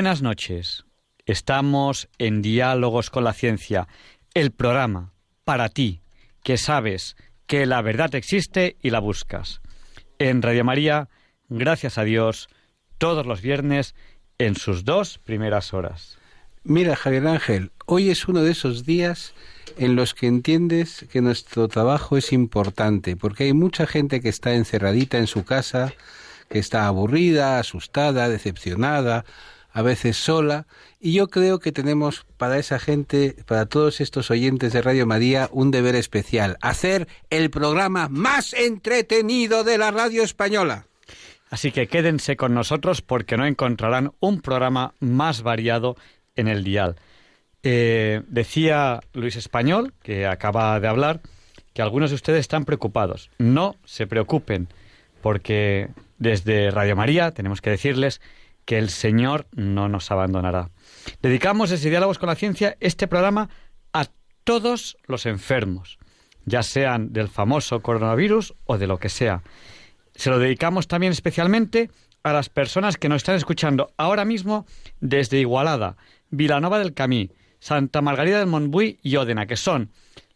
Buenas noches. Estamos en Diálogos con la Ciencia, el programa para ti, que sabes que la verdad existe y la buscas. En Radio María, gracias a Dios, todos los viernes en sus dos primeras horas. Mira, Javier Ángel, hoy es uno de esos días en los que entiendes que nuestro trabajo es importante, porque hay mucha gente que está encerradita en su casa, que está aburrida, asustada, decepcionada, a veces sola, y yo creo que tenemos para esa gente, para todos estos oyentes de Radio María, un deber especial, hacer el programa más entretenido de la radio española. Así que quédense con nosotros porque no encontrarán un programa más variado en el dial. Eh, decía Luis Español, que acaba de hablar, que algunos de ustedes están preocupados. No se preocupen, porque desde Radio María tenemos que decirles que el Señor no nos abandonará. Dedicamos desde Diálogos con la Ciencia este programa a todos los enfermos, ya sean del famoso coronavirus o de lo que sea. Se lo dedicamos también especialmente a las personas que nos están escuchando ahora mismo desde Igualada, Vilanova del Camí, Santa Margarida del Montbui y Ódena, que son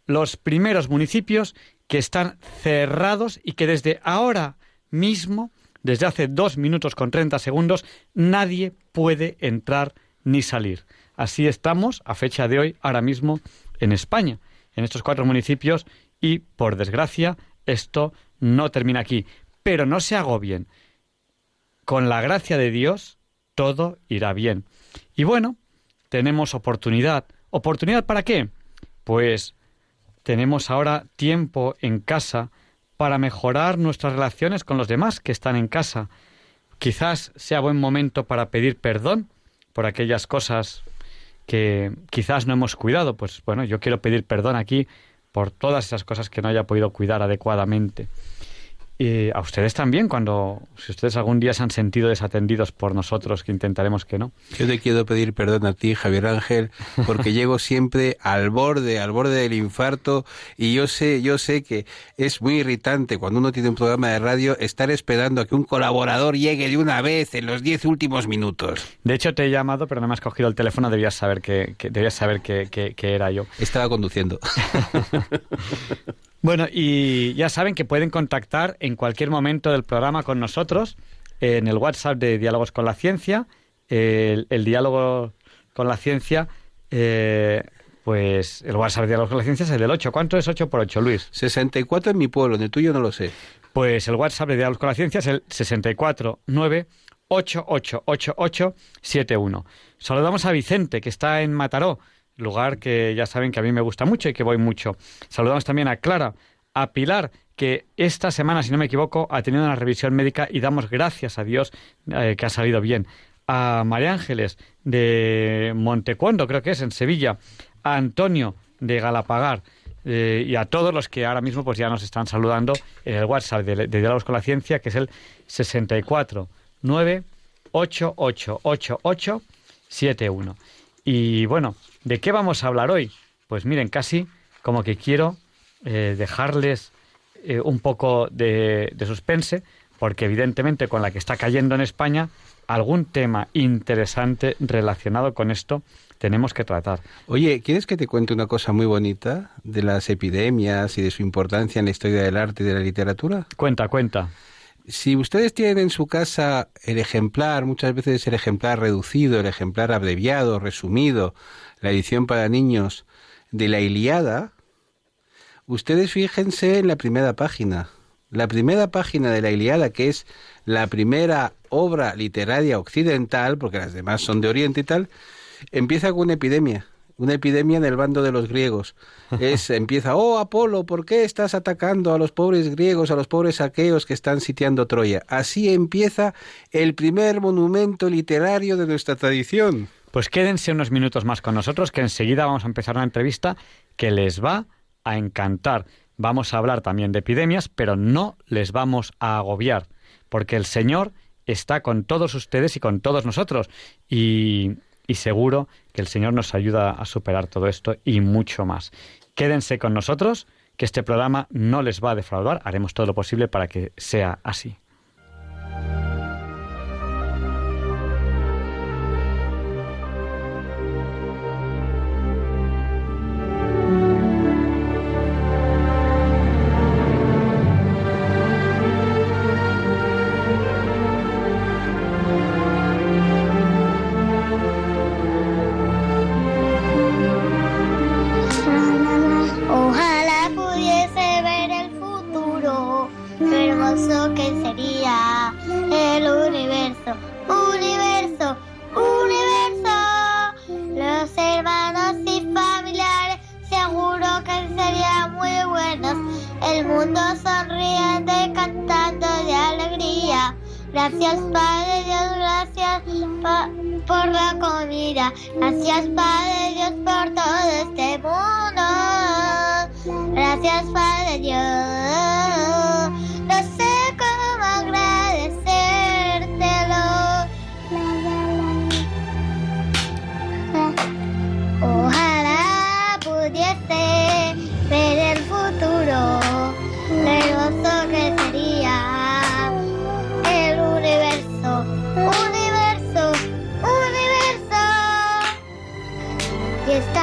los primeros municipios que están cerrados y que desde ahora mismo desde hace dos minutos con treinta segundos, nadie puede entrar ni salir. Así estamos, a fecha de hoy, ahora mismo, en España, en estos cuatro municipios, y, por desgracia, esto no termina aquí. Pero no se agobien. Con la gracia de Dios, todo irá bien. Y bueno, tenemos oportunidad. ¿Oportunidad para qué? Pues tenemos ahora tiempo en casa para mejorar nuestras relaciones con los demás que están en casa. Quizás sea buen momento para pedir perdón por aquellas cosas que quizás no hemos cuidado. Pues bueno, yo quiero pedir perdón aquí por todas esas cosas que no haya podido cuidar adecuadamente. Y a ustedes también, cuando, si ustedes algún día se han sentido desatendidos por nosotros, que intentaremos que no. Yo te quiero pedir perdón a ti, Javier Ángel, porque llego siempre al borde, al borde del infarto, y yo sé, yo sé que es muy irritante cuando uno tiene un programa de radio estar esperando a que un colaborador llegue de una vez en los diez últimos minutos. De hecho, te he llamado, pero no me has cogido el teléfono, debías saber que, debías saber que, que era yo. Estaba conduciendo. Bueno, y ya saben que pueden contactar en cualquier momento del programa con nosotros en el WhatsApp de Diálogos con la Ciencia. El, diálogo con la ciencia, eh, pues el WhatsApp de Diálogos con la Ciencia es el del 8. ¿Cuánto es 8 por 8, Luis? 64 en mi pueblo, en el tuyo no lo sé. Pues el WhatsApp de Diálogos con la Ciencia es el 649 888871. Saludamos a Vicente, que está en Mataró lugar que ya saben que a mí me gusta mucho y que voy mucho. Saludamos también a Clara, a Pilar, que esta semana, si no me equivoco, ha tenido una revisión médica y damos gracias a Dios eh, que ha salido bien. A María Ángeles de Montecuondo, creo que es, en Sevilla. A Antonio de Galapagar. Eh, y a todos los que ahora mismo pues ya nos están saludando en el WhatsApp de, de Diálogos con la Ciencia, que es el 64 Y bueno, ¿De qué vamos a hablar hoy? Pues miren, casi como que quiero eh, dejarles eh, un poco de, de suspense, porque evidentemente con la que está cayendo en España, algún tema interesante relacionado con esto tenemos que tratar. Oye, ¿quieres que te cuente una cosa muy bonita de las epidemias y de su importancia en la historia del arte y de la literatura? Cuenta, cuenta. Si ustedes tienen en su casa el ejemplar, muchas veces el ejemplar reducido, el ejemplar abreviado, resumido, la edición para niños de la Iliada, ustedes fíjense en la primera página. La primera página de la Iliada, que es la primera obra literaria occidental, porque las demás son de Oriente y tal, empieza con una epidemia. una epidemia en el bando de los griegos. Es empieza, "Oh Apolo, ¿por qué estás atacando a los pobres griegos, a los pobres aqueos que están sitiando Troya?" Así empieza el primer monumento literario de nuestra tradición. Pues quédense unos minutos más con nosotros que enseguida vamos a empezar una entrevista que les va a encantar. Vamos a hablar también de epidemias, pero no les vamos a agobiar, porque el Señor está con todos ustedes y con todos nosotros. Y, seguro que el Señor nos ayuda a superar todo esto y mucho más. Quédense con nosotros, que este programa no les va a defraudar. Haremos todo lo posible para que sea así.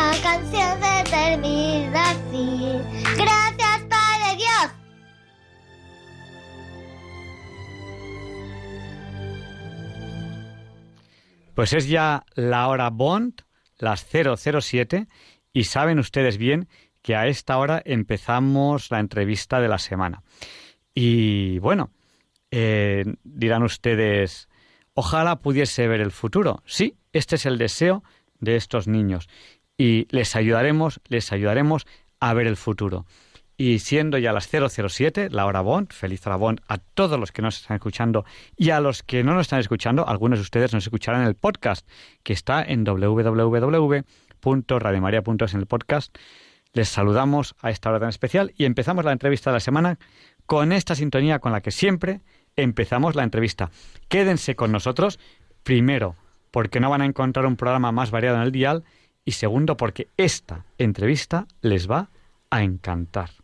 Esta canción se termina así. Gracias, Padre Dios. Pues es ya la hora Bond, las 007, y saben ustedes bien que a esta hora empezamos la entrevista de la semana. Y bueno, eh, dirán ustedes, ojalá pudiese ver el futuro. Sí, este es el deseo de estos niños. Y les ayudaremos, les ayudaremos a ver el futuro. Y siendo ya las 007, la hora Bond, feliz hora Bond a todos los que nos están escuchando y a los que no nos están escuchando, algunos de ustedes nos escucharán en el podcast, que está en www.radiomaria.es en el podcast. Les saludamos a esta hora tan especial y empezamos la entrevista de la semana con esta sintonía con la que siempre empezamos la entrevista. Quédense con nosotros, primero, porque no van a encontrar un programa más variado en el dial, y segundo, porque esta entrevista les va a encantar.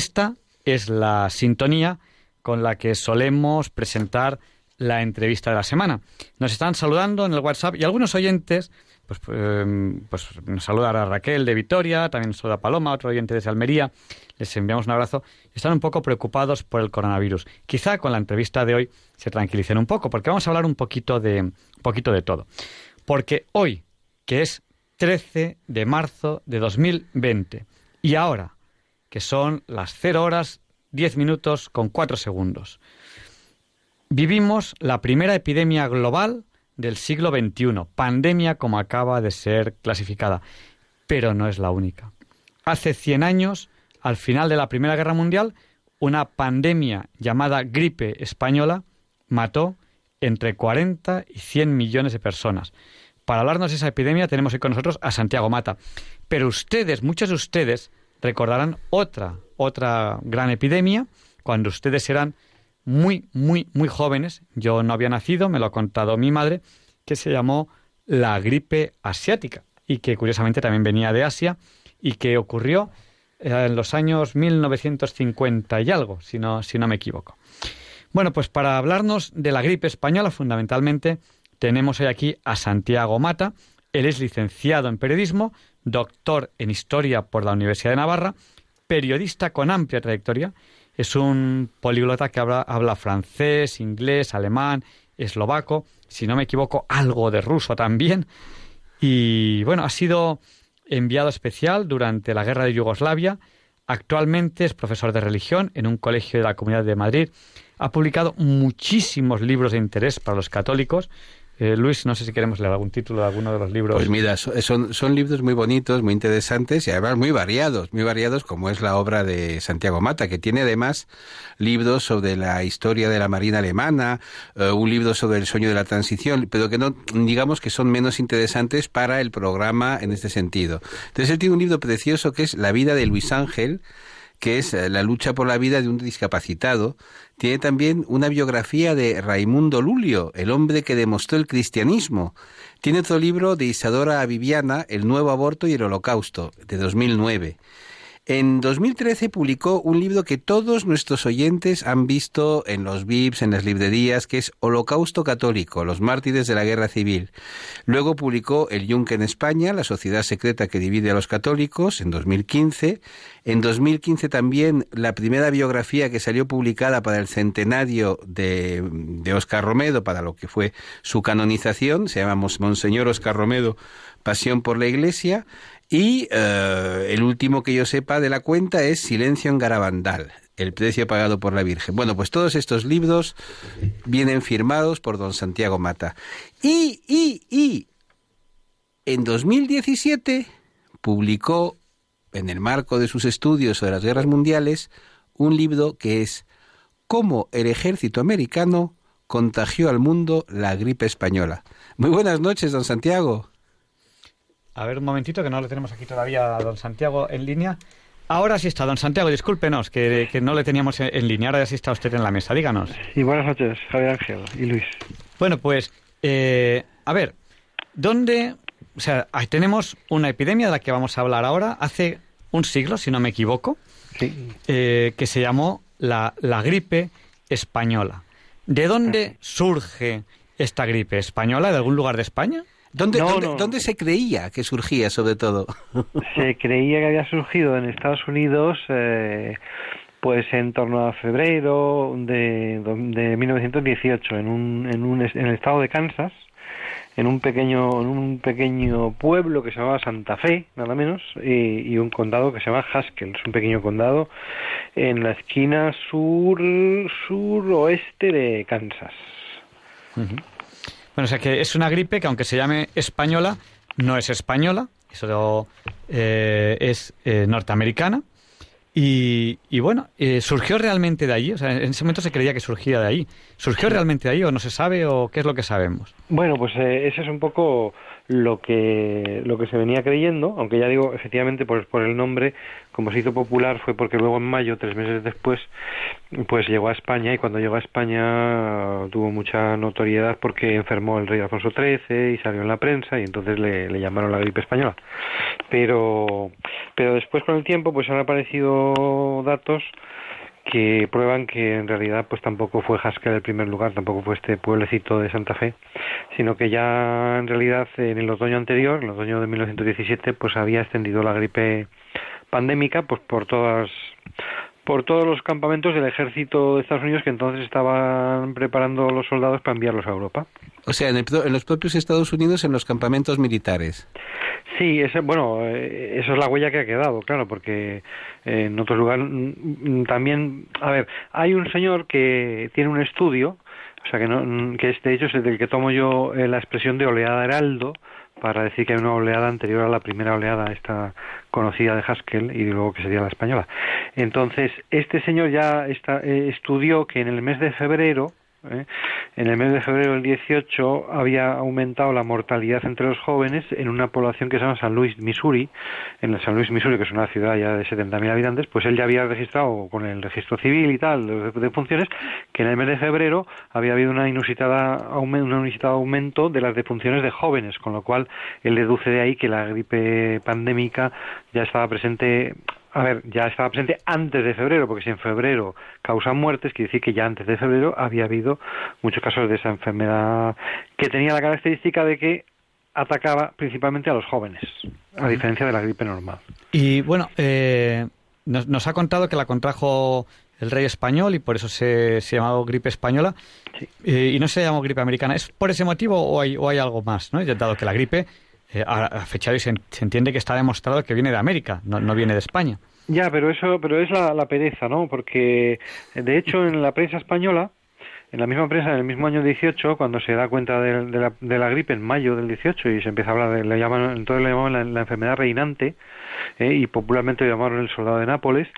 Esta es la sintonía con la que solemos presentar la entrevista de la semana. Nos están saludando en el WhatsApp y algunos oyentes, pues, eh, pues nos saluda a Raquel de Vitoria, también nos saluda Paloma, otro oyente desde Almería. Les enviamos un abrazo. Están un poco preocupados por el coronavirus. Quizá con la entrevista de hoy se tranquilicen un poco, porque vamos a hablar un poquito de, un poquito de todo. Porque hoy, que es 13 de marzo de 2020, y ahora, que son las 0 horas 10 minutos con 4 segundos. Vivimos la primera epidemia global del siglo XXI, pandemia como acaba de ser clasificada, pero no es la única. Hace 100 años, al final de la Primera Guerra Mundial, una pandemia llamada gripe española mató entre 40 y 100 millones de personas. Para hablarnos de esa epidemia tenemos hoy con nosotros a Santiago Mata. Pero ustedes, muchos de ustedes, recordarán otra, otra gran epidemia cuando ustedes eran muy, muy, muy jóvenes. Yo no había nacido, me lo ha contado mi madre, que se llamó la gripe asiática y que curiosamente también venía de Asia y que ocurrió eh, en los años 1950 y algo, si no, si no me equivoco. Bueno, pues para hablarnos de la gripe española, fundamentalmente, tenemos hoy aquí a Santiago Mata. Él es licenciado en periodismo, doctor en historia por la Universidad de Navarra, periodista con amplia trayectoria. Es un políglota que habla, habla francés, inglés, alemán, eslovaco, si no me equivoco, algo de ruso también. Y bueno, ha sido enviado especial durante la guerra de Yugoslavia. Actualmente es profesor de religión en un colegio de la Comunidad de Madrid. Ha publicado muchísimos libros de interés para los católicos eh, Luis, no sé si queremos leer algún título de alguno de los libros. Pues mira, son, son libros muy bonitos, muy interesantes y además muy variados, muy variados como es la obra de Santiago Mata, que tiene además libros sobre la historia de la Marina Alemana, eh, un libro sobre el sueño de la transición, pero que no, digamos que son menos interesantes para el programa en este sentido. Entonces él tiene un libro precioso que es La vida de Luis Ángel, que es eh, la lucha por la vida de un discapacitado. Tiene también una biografía de Raimundo Lulio, el hombre que demostró el cristianismo. Tiene otro libro de Isadora Viviana, El nuevo aborto y el holocausto, de 2009. En 2013 publicó un libro que todos nuestros oyentes han visto en los VIPs, en las librerías, que es Holocausto Católico, los mártires de la guerra civil. Luego publicó El Yunque en España, la sociedad secreta que divide a los católicos, en 2015. En 2015 también la primera biografía que salió publicada para el centenario de, de Oscar Romedo, para lo que fue su canonización, se llama Monseñor Oscar Romedo, Pasión por la Iglesia. Y eh, el último que yo sepa de la cuenta es Silencio en Garabandal, el precio pagado por la Virgen. Bueno, pues todos estos libros vienen firmados por don Santiago Mata. Y, y, y, en 2017 publicó, en el marco de sus estudios sobre las guerras mundiales, un libro que es Cómo el ejército americano contagió al mundo la gripe española. Muy buenas noches, don Santiago. A ver, un momentito, que no lo tenemos aquí todavía a don Santiago en línea. Ahora sí está, don Santiago, discúlpenos, que, no le teníamos en, línea, ahora sí está usted en la mesa, díganos. Y buenas noches, Javier Ángel y Luis. Bueno, pues, eh, a ver, ¿dónde...? O sea, tenemos una epidemia de la que vamos a hablar ahora, hace un siglo, si no me equivoco, eh, que se llamó la, la gripe española. ¿De dónde surge esta gripe española? ¿De algún lugar de España? ¿Dónde, dónde, se creía que surgía, sobre todo? Se creía que había surgido en Estados Unidos, eh, pues en torno a febrero de, de 1918, en, un, en, un, en el estado de Kansas, en un pequeño en un pequeño pueblo que se llamaba Santa Fe nada menos y, un condado que se llama Haskell es un pequeño condado en la esquina sur suroeste de Kansas bueno, o sea que es una gripe que aunque se llame española, no es española, eso eh, es eh, norteamericana. Y, bueno, eh, ¿surgió realmente de ahí? O sea, en ese momento se creía que surgía de ahí. ¿Surgió realmente de ahí o no se sabe o qué es lo que sabemos? Bueno, pues ese es un poco lo que lo que se venía creyendo, aunque ya digo, efectivamente, por, por el nombre, como se hizo popular, fue porque luego en mayo, tres meses después, pues llegó a España y cuando llegó a España tuvo mucha notoriedad porque enfermó el rey Alfonso XIII y salió en la prensa y entonces le, le llamaron la gripe española. Pero, pero después con el tiempo, pues han aparecido datos que prueban que en realidad pues tampoco fue Haskell el primer lugar, tampoco fue este pueblecito de Santa Fe, sino que ya en realidad en el otoño anterior, en el otoño de 1917, pues había extendido la gripe pandémica pues por todas por todos los campamentos del ejército de Estados Unidos que entonces estaban preparando los soldados para enviarlos a Europa. O sea, en, en los propios Estados Unidos, en los campamentos militares. Sí, ese, bueno, eh, eso es la huella que ha quedado, claro, porque eh, en otros lugares mm, también, a ver, hay un señor que tiene un estudio, o sea, que, no, que es, de hecho es el del que tomo yo eh, la expresión de oleada heraldo, para decir que hay una oleada anterior a la primera oleada, esta conocida de Haskell, y luego que sería la española. Entonces, este señor ya está, estudió que en el mes de febrero ¿eh? En el mes de febrero del 18 había aumentado la mortalidad entre los jóvenes en una población que se llama San Luis, Missouri. En San Luis, Missouri, que es una ciudad ya de 70.000 habitantes, pues él ya había registrado con el registro civil y tal de, funciones que en el mes de febrero había habido una inusitada, un inusitado aumento de las defunciones de jóvenes, con lo cual él deduce de ahí que la gripe pandémica ya estaba presente a ver, ya estaba presente antes de febrero, porque si en febrero causan muertes, quiere decir que ya antes de febrero había habido muchos casos de esa enfermedad que tenía la característica de que atacaba principalmente a los jóvenes, a diferencia de la gripe normal. Y bueno, eh, nos, ha contado que la contrajo el rey español y por eso se, se llamado gripe española eh, y no se llamó gripe americana. ¿Es por ese motivo o hay, o hay algo más? ¿no? Dado que la gripe eh, a, fecha de hoy se, entiende que está demostrado que viene de América, no, no viene de España. Ya, pero eso, pero es la, la, pereza, ¿no? Porque de hecho en la prensa española, en la misma prensa, en el mismo año 18, cuando se da cuenta de, la, de la, gripe en mayo del 18 y se empieza a hablar de, le llaman, entonces le llamaban la, enfermedad reinante eh, y popularmente lo llamaron el soldado de Nápoles,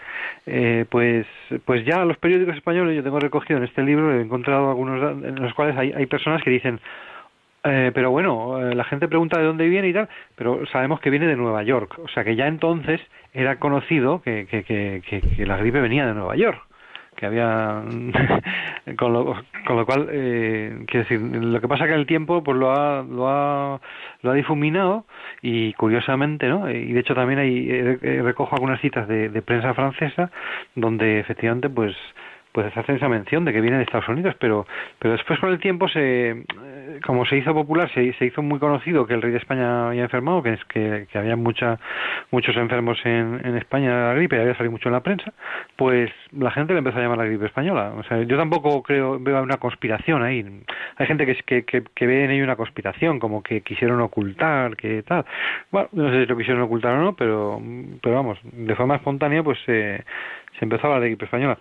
eh, pues, pues ya los periódicos españoles, yo tengo recogido en este libro, he encontrado algunos en los cuales hay, hay personas que dicen eh, pero bueno, eh, la gente pregunta de dónde viene y tal, pero sabemos que viene de Nueva York. O sea que ya entonces era conocido que, que, que, que la gripe venía de Nueva York. Que había. con, lo, con lo cual, eh, quiero decir, lo que pasa que el tiempo pues lo ha, lo ha, lo ha difuminado y curiosamente, ¿no? Y de hecho también hay, recojo algunas citas de prensa francesa donde efectivamente, pues pues se hace esa mención de que viene de Estados Unidos, pero, pero después con el tiempo se, eh, como se hizo popular, se, se hizo muy conocido que el rey de España había enfermado, que que, que había mucha, muchos enfermos en, en España de la gripe, había salido mucho en la prensa, pues la gente le empezó a llamar la gripe española. O sea, yo tampoco creo, veo una conspiración ahí. Hay gente que, que, que, ve en ello una conspiración, como que quisieron ocultar, que tal. Bueno, no sé si lo quisieron ocultar o no, pero, pero vamos, de forma espontánea, pues se empezó a hablar de gripe española.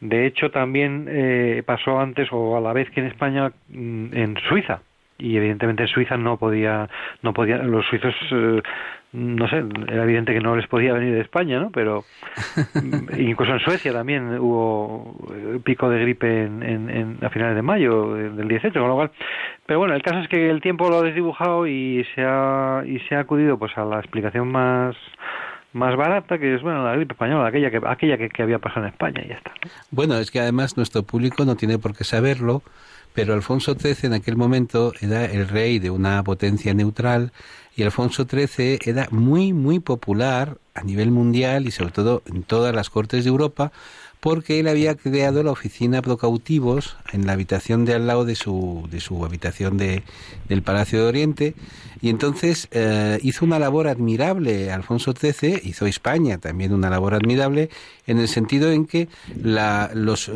De hecho, también eh, pasó antes o a la vez que en España, mm, en Suiza. Y evidentemente en Suiza no podía, no podía, los suizos, eh, no sé, era evidente que no les podía venir de España, ¿no? Pero mm, incluso en Suecia también hubo eh, pico de gripe en, en, a finales de mayo del 18, con lo cual. Pero bueno, el caso es que el tiempo lo ha desdibujado y se ha, y se ha acudido pues a la explicación más más barata, que es bueno la gripe española, aquella que aquella que, había pasado en España y ya está. Bueno, es que además nuestro público no tiene por qué saberlo, pero Alfonso XIII en aquel momento era el rey de una potencia neutral y Alfonso XIII era muy muy popular a nivel mundial y sobre todo en todas las cortes de Europa porque él había creado la oficina pro cautivos en la habitación de al lado de su, de su habitación de, del Palacio de Oriente. Y entonces eh, hizo una labor admirable Alfonso XIII, hizo España también una labor admirable en el sentido en que la, los,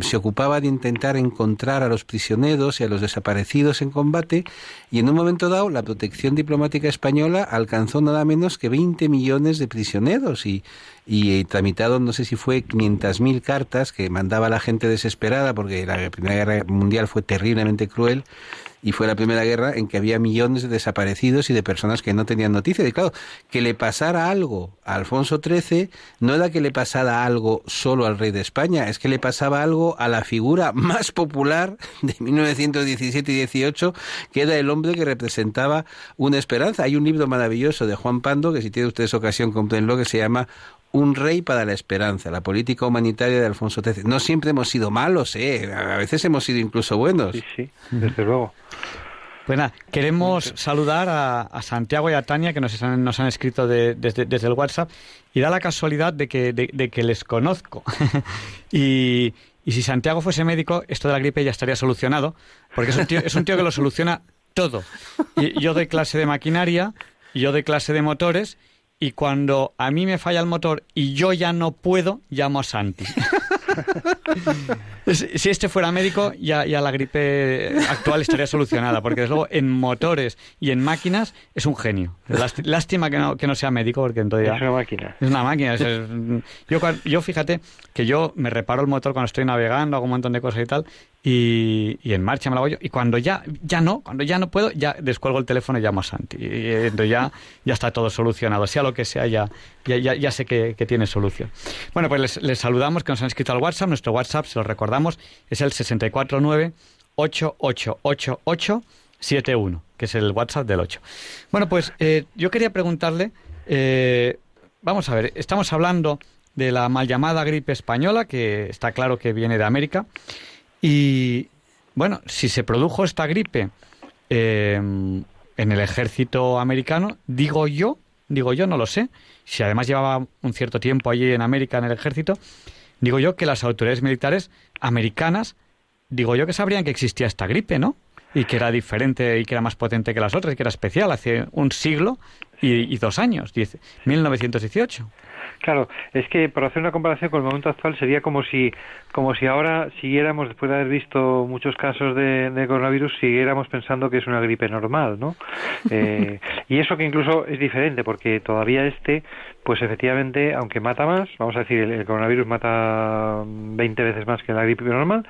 se ocupaba de intentar encontrar a los prisioneros y a los desaparecidos en combate y en un momento dado la protección diplomática española alcanzó nada menos que 20 millones de prisioneros y, y tramitado no sé si fue 500.000 cartas que mandaba la gente desesperada porque la Primera Guerra Mundial fue terriblemente cruel y fue la primera guerra en que había millones de desaparecidos y de personas que no tenían noticia. Y claro, que le pasara algo a Alfonso XIII no era que le pasara algo solo al rey de España, es que le pasaba algo a la figura más popular de 1917 y 18, que era el hombre que representaba una esperanza. Hay un libro maravilloso de Juan Pando, que si tiene ustedes ocasión, comprenlo, que se llama un rey para la esperanza, la política humanitaria de Alfonso XIII. No siempre hemos sido malos, ¿eh? a veces hemos sido incluso buenos. Sí, sí, desde luego. Bueno, queremos saludar a, Santiago y a Tania que nos han, nos han escrito desde, el WhatsApp y da la casualidad de que, de, que les conozco. y, y, si Santiago fuese médico, esto de la gripe ya estaría solucionado, porque es un tío, es un tío que lo soluciona todo. Y, yo doy clase de maquinaria, yo doy clase de motores y cuando a mí me falla el motor y yo ya no puedo, llamo a Santi. si este fuera médico, ya, ya, la gripe actual estaría solucionada, porque desde luego en motores y en máquinas es un genio. Lástima que no, que no sea médico, porque entonces Es una máquina. Es una máquina. yo, yo fíjate que yo me reparo el motor cuando estoy navegando, hago un montón de cosas y tal, y, en marcha me lo hago yo. Y cuando ya, ya no, cuando ya no puedo, ya descuelgo el teléfono y llamo a Santi. Y, entonces ya, ya está todo solucionado. Sea lo que sea, ya, ya, ya, sé que, tiene solución. Bueno, pues les, saludamos que nos han escrito al WhatsApp. Nuestro WhatsApp, se lo recordamos, es el 649 888871, que es el WhatsApp del 8. Bueno, pues eh, yo quería preguntarle, eh, vamos a ver, estamos hablando de la mal llamada gripe española, que está claro que viene de América. Y bueno, si se produjo esta gripe em, en el ejército americano, digo yo, digo yo, no lo sé, si además llevaba un cierto tiempo allí en América en el ejército, digo yo que las autoridades militares americanas, digo yo que sabrían que existía esta gripe, ¿no? Y que era diferente y que era más potente que las otras y que era especial hace un siglo y, dos años, 1918. Claro, es que para hacer una comparación con el momento actual sería como si, como si ahora siguiéramos, después de haber visto muchos casos de, coronavirus, siguiéramos pensando que es una gripe normal, ¿no? Eh, y eso que incluso es diferente, porque todavía este, pues efectivamente, aunque mata más, vamos a decir, el, coronavirus mata 20 veces más que la gripe normal,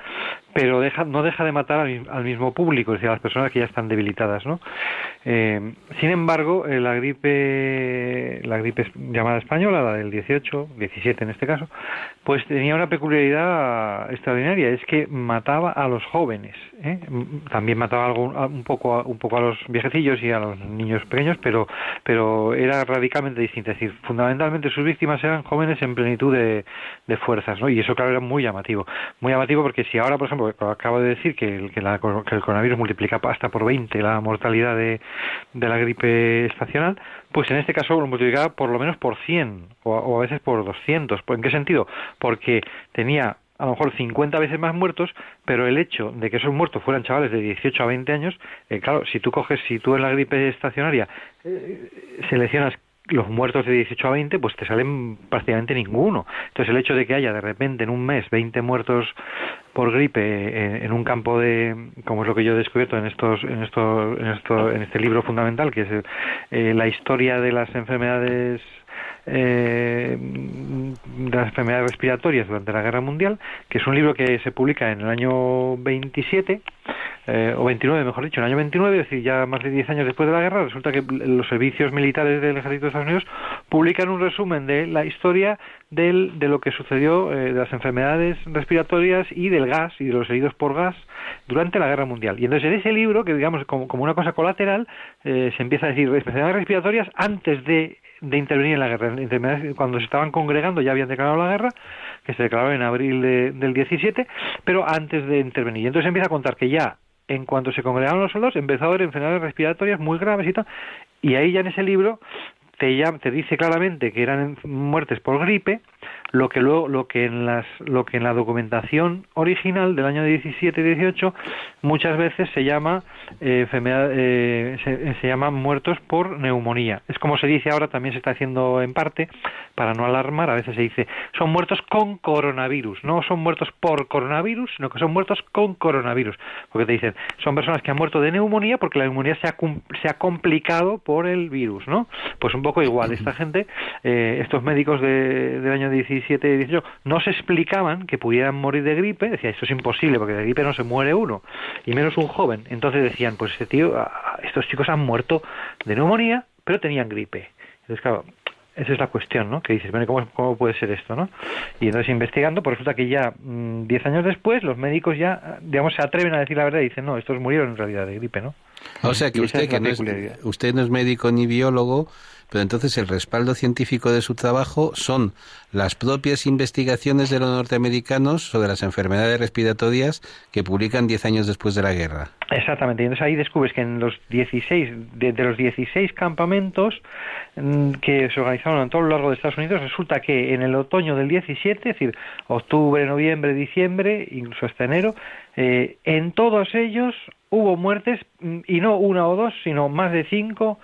pero deja, no deja de matar al, mismo público, es decir, a las personas que ya están debilitadas, ¿no? Eh, sin embargo, eh, la gripe, la gripe llamada española, la del 18, 17 en este caso, pues tenía una peculiaridad extraordinaria, es que mataba a los jóvenes, ¿eh? también mataba algo, un poco, un poco a los viejecillos y a los niños pequeños, pero, pero era radicalmente distinta, es decir, sus víctimas eran jóvenes en plenitud de, de fuerzas, ¿no? Y eso claro era muy llamativo, muy llamativo porque si ahora, por ejemplo, acabo de decir que el, que, el coronavirus multiplica hasta por 20 la mortalidad de, de la gripe estacional, pues en este caso lo multiplicaba por lo menos por 100 o, a veces por 200. ¿En qué sentido? Porque tenía a lo mejor 50 veces más muertos, pero el hecho de que esos muertos fueran chavales de 18 a 20 años, eh, claro, si tú coges, si tú en la gripe estacionaria eh, seleccionas los muertos de 18 a 20, pues te salen prácticamente ninguno. Entonces el hecho de que haya de repente en un mes 20 muertos por gripe eh, en, un campo de, como es lo que yo he descubierto en estos, en esto, en esto, en este libro fundamental, que es eh, la historia de las enfermedades eh, de las enfermedades respiratorias durante la Guerra Mundial, que es un libro que se publica en el año 27 eh, o 29, mejor dicho, en el año 29, es decir, ya más de 10 años después de la guerra, resulta que los servicios militares del ejército de Estados Unidos publican un resumen de la historia del, de lo que sucedió eh, de las enfermedades respiratorias y del gas y de los heridos por gas durante la guerra mundial. Y entonces en ese libro, que digamos como, como una cosa colateral, eh, se empieza a decir enfermedades respiratorias antes de de intervenir en la guerra. Cuando se estaban congregando ya habían declarado la guerra, que se declaró en abril del 17, pero antes de intervenir. Y entonces empieza a contar que ya en cuanto se congregaron los soldados empezó a haber enfermedades respiratorias muy graves y tal. Y ahí ya en ese libro te, te dice claramente que eran muertes por gripe, lo que luego lo que en las lo que en la documentación original del año 17 y 18 muchas veces se llama eh, enfermedad eh, se, se llaman muertos por neumonía. Es como se dice ahora también se está haciendo en parte para no alarmar a veces se dice son muertos con coronavirus no son muertos por coronavirus sino que son muertos con coronavirus. Porque te dicen son personas que han muerto de neumonía porque la neumonía se ha se ha complicado por el virus no pues un poco igual. Esta gente eh, estos médicos de, del año 17 17 18 no se explicaban que pudieran morir de gripe, decía, esto es imposible porque de gripe no se muere uno, y menos un joven. Entonces decían, pues este tío, estos chicos han muerto de neumonía, pero tenían gripe. Entonces, claro, esa es la cuestión, ¿no? Que dices, bueno, ¿cómo, cómo puede ser esto, no? Y entonces investigando, pues resulta que ya 10 mm, años después los médicos ya, digamos, se atreven a decir la verdad y dicen, no, estos murieron en realidad de gripe, ¿no? O sea que usted, que no es, usted no es médico ni biólogo, pero entonces el respaldo científico de su trabajo son las propias investigaciones de los norteamericanos sobre las enfermedades respiratorias que publican 10 años después de la guerra. Exactamente, y entonces ahí descubres que en los 16, de, los 16 campamentos mm, que se organizaron a todo lo largo de Estados Unidos, resulta que en el otoño del 17, es decir, octubre, noviembre, diciembre, incluso hasta enero, eh, en todos ellos hubo muertes, mm, y no una o dos, sino más de cinco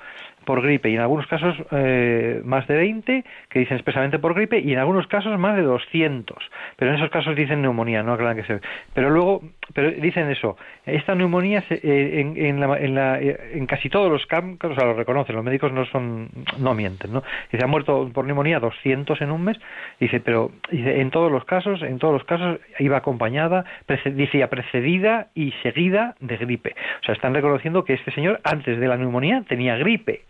por gripe y en algunos casos eh, más de 20 que dicen expresamente por gripe y en algunos casos más de 200 pero en esos casos dicen neumonía no aclaran que se pero luego pero dicen eso, esta neumonía eh, en, en, la, en, la, en, casi todos los campos, o sea, lo reconocen, los médicos no son, no mienten, ¿no? Dice, ha muerto por neumonía 200 en un mes, dice, pero dice, en todos los casos, en todos los casos iba acompañada, decía, precedida y seguida de gripe. O sea, están reconociendo que este señor antes de la neumonía tenía gripe.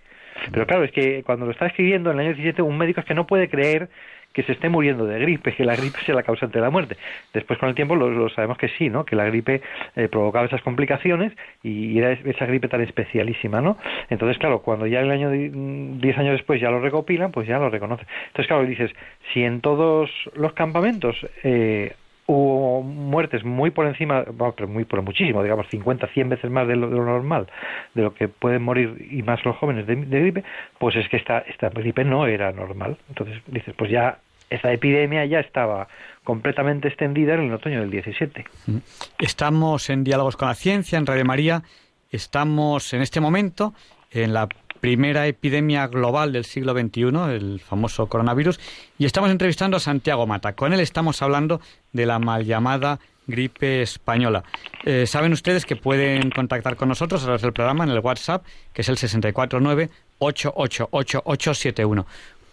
Pero claro, es que cuando lo está escribiendo en el año 17, un médico es que no puede creer que se esté muriendo de gripe, que la gripe sea la causante de la muerte. Después con el tiempo lo, sabemos que sí, ¿no? Que la gripe eh, provocaba esas complicaciones y era esa gripe tan especialísima, ¿no? Entonces, claro, cuando ya el año 10 años después ya lo recopilan, pues ya lo reconoce. Entonces, claro, dices, si en todos los campamentos eh, hubo muertes muy por encima, pero muy por muchísimo, digamos 50, 100 veces más de lo, normal, de lo que pueden morir y más los jóvenes de, gripe, pues es que esta, esta gripe no era normal. Entonces dices, pues ya esa epidemia ya estaba completamente extendida en el otoño del 17. Estamos en Diálogos con la Ciencia, en Radio María, estamos en este momento en la primera epidemia global del siglo XXI, el famoso coronavirus, y estamos entrevistando a Santiago Mata. Con él estamos hablando de la mal llamada gripe española. Eh, Saben ustedes que pueden contactar con nosotros a través del programa en el WhatsApp, que es el 649-888-871.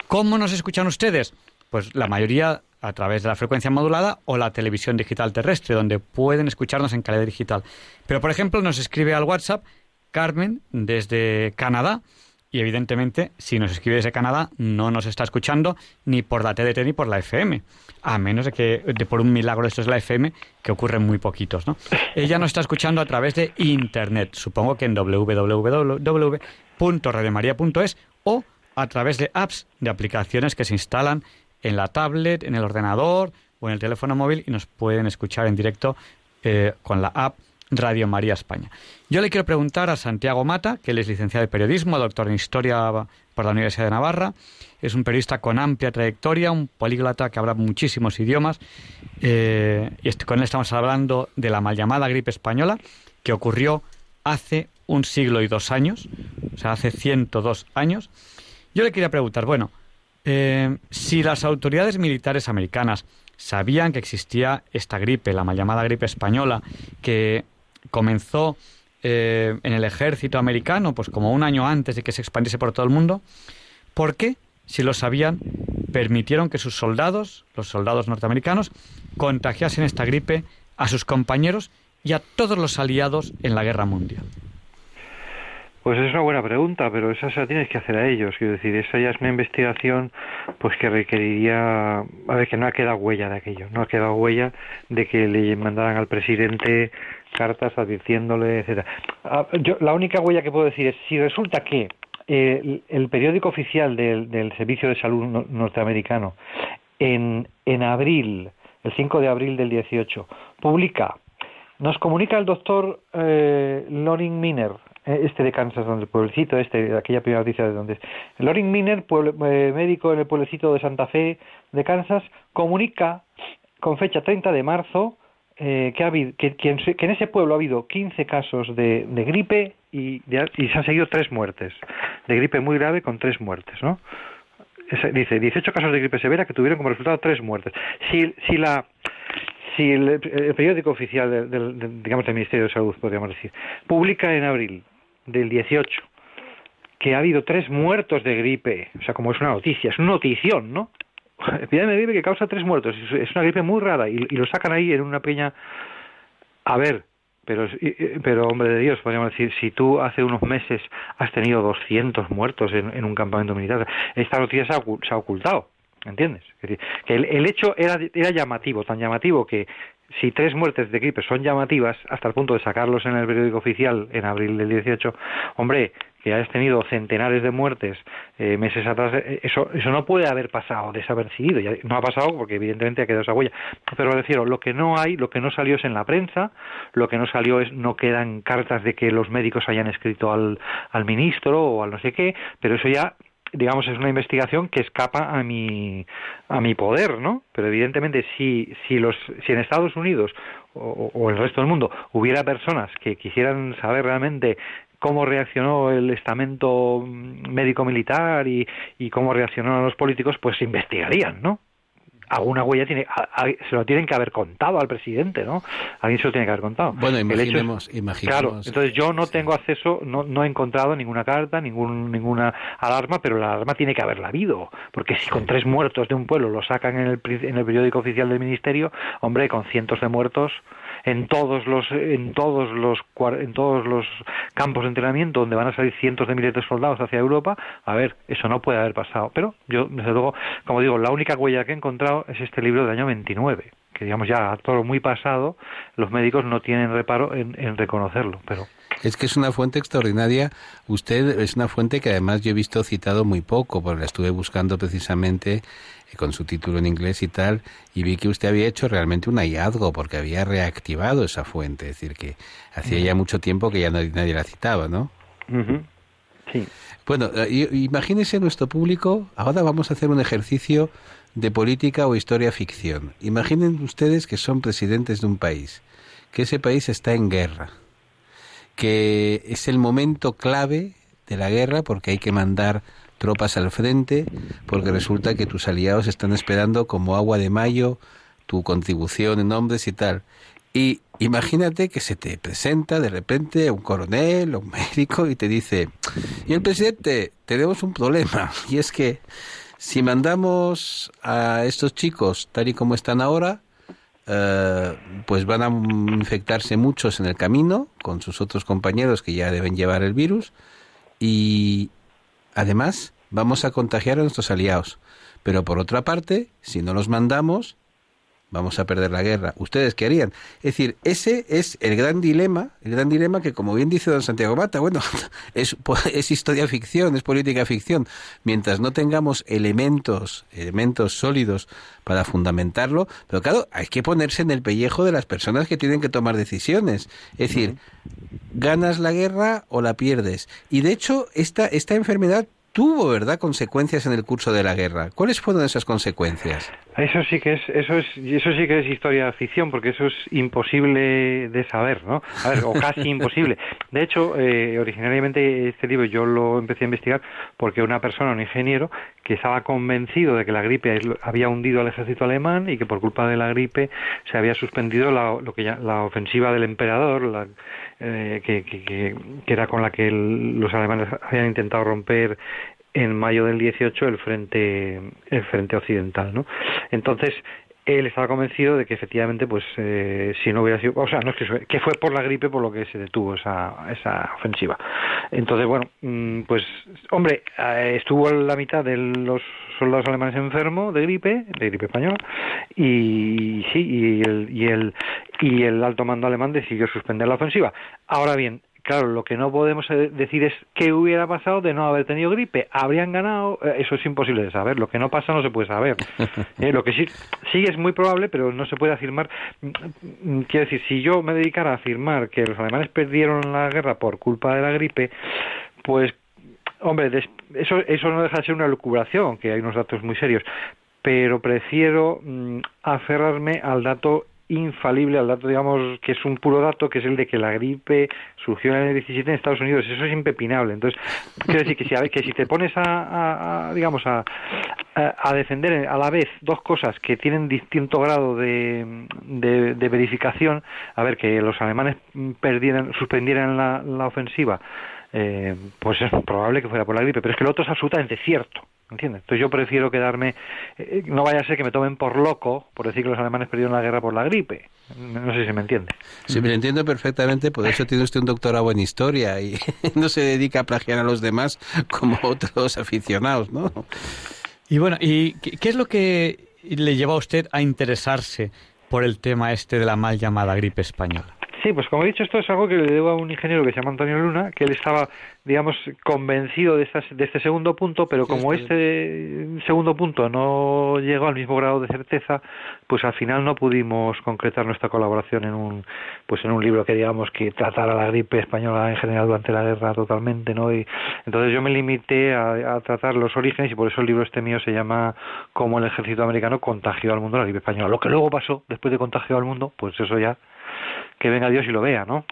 ¿Cómo nos escuchan ustedes? Pues la mayoría a través de la frecuencia modulada o la televisión digital terrestre, donde pueden escucharnos en calidad digital. Pero, por ejemplo, nos escribe al WhatsApp Carmen desde Canadá. Y evidentemente, si nos escribe desde Canadá, no nos está escuchando ni por la TDT ni por la FM. A menos de que de por un milagro esto es la FM, que ocurren muy poquitos, ¿no? Ella nos está escuchando a través de Internet, supongo que en www.radiomaria.es o a través de apps, de aplicaciones que se instalan en la tablet, en el ordenador o en el teléfono móvil y nos pueden escuchar en directo eh, con la app Radio María España. Yo le quiero preguntar a Santiago Mata, que él es licenciado en periodismo, doctor en historia por la Universidad de Navarra, es un periodista con amplia trayectoria, un políglota que habla muchísimos idiomas, eh, y con él estamos hablando de la mal llamada gripe española, que ocurrió hace un siglo y dos años, o sea, hace 102 años. Yo le quería preguntar, bueno, eh, si las autoridades militares americanas sabían que existía esta gripe, la mal llamada gripe española, que comenzó eh, en el ejército americano, pues como un año antes de que se expandiese por todo el mundo, ¿por qué, si lo sabían, permitieron que sus soldados, los soldados norteamericanos, contagiasen esta gripe a sus compañeros y a todos los aliados en la guerra mundial? Pues es una buena pregunta, pero esa se la tienes que hacer a ellos. Quiero decir, esa ya es una investigación pues que requeriría, a ver, que no ha quedado huella de aquello, no ha quedado huella de que le mandaran al presidente cartas advirtiéndole, etcétera. Ah, la única huella que puedo decir es si resulta que eh, el, periódico oficial del, Servicio de Salud norteamericano en, en abril, el 5 de abril del 18, publica, nos comunica el doctor eh, Loring Miner, eh, este de Kansas, donde el pueblecito, este, aquella primera noticia de donde es. Loring Miner, eh, médico en el pueblecito de Santa Fe de Kansas, comunica con fecha 30 de marzo eh, que, ha habido, que, que, en, ese pueblo ha habido 15 casos de, de gripe y, y, se han seguido tres muertes, de gripe muy grave con tres muertes, ¿no? dice 18 casos de gripe severa que tuvieron como resultado tres muertes. Si, si la si el, periódico oficial del, digamos del Ministerio de Salud podríamos decir publica en abril del 18, que ha habido tres muertos de gripe, o sea, como es una noticia, es una notición, ¿no? Epidemia de gripe que causa tres muertos, es una gripe muy rara y, lo sacan ahí en una peña. A ver, pero, pero hombre de Dios, podríamos decir, si tú hace unos meses has tenido 200 muertos en, un campamento militar, esta noticia se ha, ocultado, ¿entiendes? decir, que el, el, hecho era, era llamativo, tan llamativo que si tres muertes de gripe son llamativas, hasta el punto de sacarlos en el periódico oficial en abril del 18, hombre, que hayas tenido centenares de muertes eh, meses atrás, eh, eso, eso no puede haber pasado desapercibido. Ya, no ha pasado porque evidentemente ha quedado esa huella. Pero me refiero, lo que no hay, lo que no salió es en la prensa, lo que no salió es, no quedan cartas de que los médicos hayan escrito al, al ministro o al no sé qué, pero eso ya digamos es una investigación que escapa a mi a mi poder no pero evidentemente si si los si en Estados Unidos o, o el resto del mundo hubiera personas que quisieran saber realmente cómo reaccionó el estamento médico militar y, y cómo reaccionaron los políticos pues investigarían no alguna huella tiene, se lo tienen que haber contado al presidente, ¿no? Alguien se lo tiene que haber contado. Bueno, imaginemos, imaginemos. Claro, entonces yo no tengo acceso, no, no he encontrado ninguna carta, ningún, ninguna alarma, pero la alarma tiene que haberla habido, porque si con tres muertos de un pueblo lo sacan en el, en el periódico oficial del ministerio, hombre, con cientos de muertos en todos los en todos los en todos los campos de entrenamiento donde van a salir cientos de miles de soldados hacia Europa, a ver, eso no puede haber pasado. Pero yo, desde luego, como digo, la única huella que he encontrado es este libro del año 29 que digamos ya a todo muy pasado, los médicos no tienen reparo en, en, reconocerlo, pero es que es una fuente extraordinaria. Usted es una fuente que además yo he visto citado muy poco, porque la estuve buscando precisamente con su título en inglés y tal, y vi que usted había hecho realmente un hallazgo, porque había reactivado esa fuente, es decir, que hacía ya mucho tiempo que ya nadie, nadie la citaba, ¿no? Sí. Bueno, eh, imagínese nuestro público, ahora vamos a hacer un ejercicio de política o historia ficción. Imaginen ustedes que son presidentes de un país, que ese país está en guerra, que es el momento clave de la guerra porque hay que mandar tropas al frente, porque resulta que tus aliados están esperando como agua de mayo tu contribución en hombres y tal. Y imagínate que se te presenta de repente un coronel o un médico y te dice, y el presidente, tenemos un problema, y es que si mandamos a estos chicos tal y como están ahora, eh, pues van a infectarse muchos en el camino con sus otros compañeros que ya deben llevar el virus y Además, vamos a contagiar a nuestros aliados. Pero por otra parte, si no los mandamos, vamos a perder la guerra. ¿Ustedes qué harían? Es decir, ese es el gran dilema, el gran dilema que, como bien dice don Santiago Mata, bueno, es, es historia ficción, es política ficción. Mientras no tengamos elementos, elementos sólidos para fundamentarlo, pero claro, hay que ponerse en el pellejo de las personas que tienen que tomar decisiones. Es decir, ganas la guerra o la pierdes. Y de hecho, esta, esta enfermedad tuvo, ¿verdad?, consecuencias en el curso de la guerra. ¿Cuáles fueron esas consecuencias? Eso sí que es, eso es, eso sí que es historia ficción, porque eso es imposible de saber, ¿no? A ver, o casi imposible. De hecho, eh, originariamente este libro yo lo empecé a investigar porque una persona, un ingeniero, que estaba convencido de que la gripe había hundido al ejército alemán y que por culpa de la gripe se había suspendido la, lo que ya, la ofensiva del emperador, la, eh, que, que, que, era con la que los alemanes habían intentado romper en mayo del 18 el frente el frente occidental no entonces él estaba convencido de que efectivamente pues eh, si no hubiera sido o sea no es que, fue por la gripe por lo que se detuvo esa esa ofensiva. Entonces bueno mm, pues hombre eh, estuvo la mitad de los soldados alemanes enfermos de gripe de gripe española y sí y el y el y el alto mando alemán decidió suspender la ofensiva. Ahora bien Claro, lo que no podemos eh, decir es qué hubiera pasado de no haber tenido gripe. ¿Habrían ganado? Eh, eso es imposible de saber. Lo que no pasa no se puede saber. Eh, lo que sí, sí es muy probable, pero no se puede afirmar. Mm, quiero decir, si yo me dedicara a afirmar que los alemanes perdieron la guerra por culpa de la gripe, pues, hombre, eso, eso no deja de ser una lucubración, que hay unos datos muy serios. Pero prefiero mm, aferrarme al dato infalible al dato, digamos, que es un puro dato, que es el de que la gripe surgió en el 17 en Estados Unidos. Eso es impepinable. Entonces, quiero decir que si, que si te pones a, digamos, a, a, defender a la vez dos cosas que tienen distinto grado de, de, verificación, a ver, que los alemanes perdieran, suspendieran la, la ofensiva, eh, pues es probable que fuera por la gripe, pero es que lo otro es absolutamente cierto. ¿Entiendes? Entonces yo prefiero quedarme, eh, no vaya a ser que me tomen por loco por decir que los alemanes perdieron la guerra por la gripe. No sé si me entiende. Sí, me entiendo perfectamente, por eso tiene usted un doctorado en historia y no se dedica a plagiar a los demás como otros aficionados, ¿no? Y bueno, ¿y qué es lo que le lleva a usted a interesarse por el tema este de la mal llamada gripe española? Sí, pues como he dicho, esto es algo que le debo a un ingeniero que se llama Antonio Luna, que él estaba, digamos, convencido de, estas, de este segundo punto, pero como este segundo punto no llegó al mismo grado de certeza, pues al final no pudimos concretar nuestra colaboración en un, pues en un libro que digamos que tratara la gripe española en general durante la guerra totalmente, ¿no? Y entonces yo me limité a, a tratar los orígenes y por eso el libro este mío se llama Cómo el ejército americano contagió al mundo la gripe española. Lo que luego pasó después de contagiar al mundo, pues eso ya que venga Dios y lo vea, ¿no?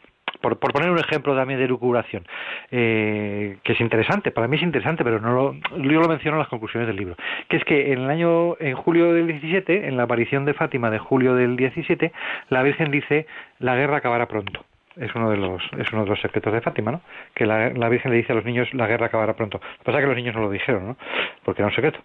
por, por poner un ejemplo también de elucubración, eh, que es interesante, para mí es interesante, pero no lo, yo lo menciono en las conclusiones del libro, que es que en el año, en julio del 17, en la aparición de Fátima de julio del 17, la Virgen dice, la guerra acabará pronto es uno de los es uno de los secretos de Fátima, ¿no? Que la, la, Virgen le dice a los niños la guerra acabará pronto. Lo que pasa es que los niños no lo dijeron, ¿no? Porque era un secreto.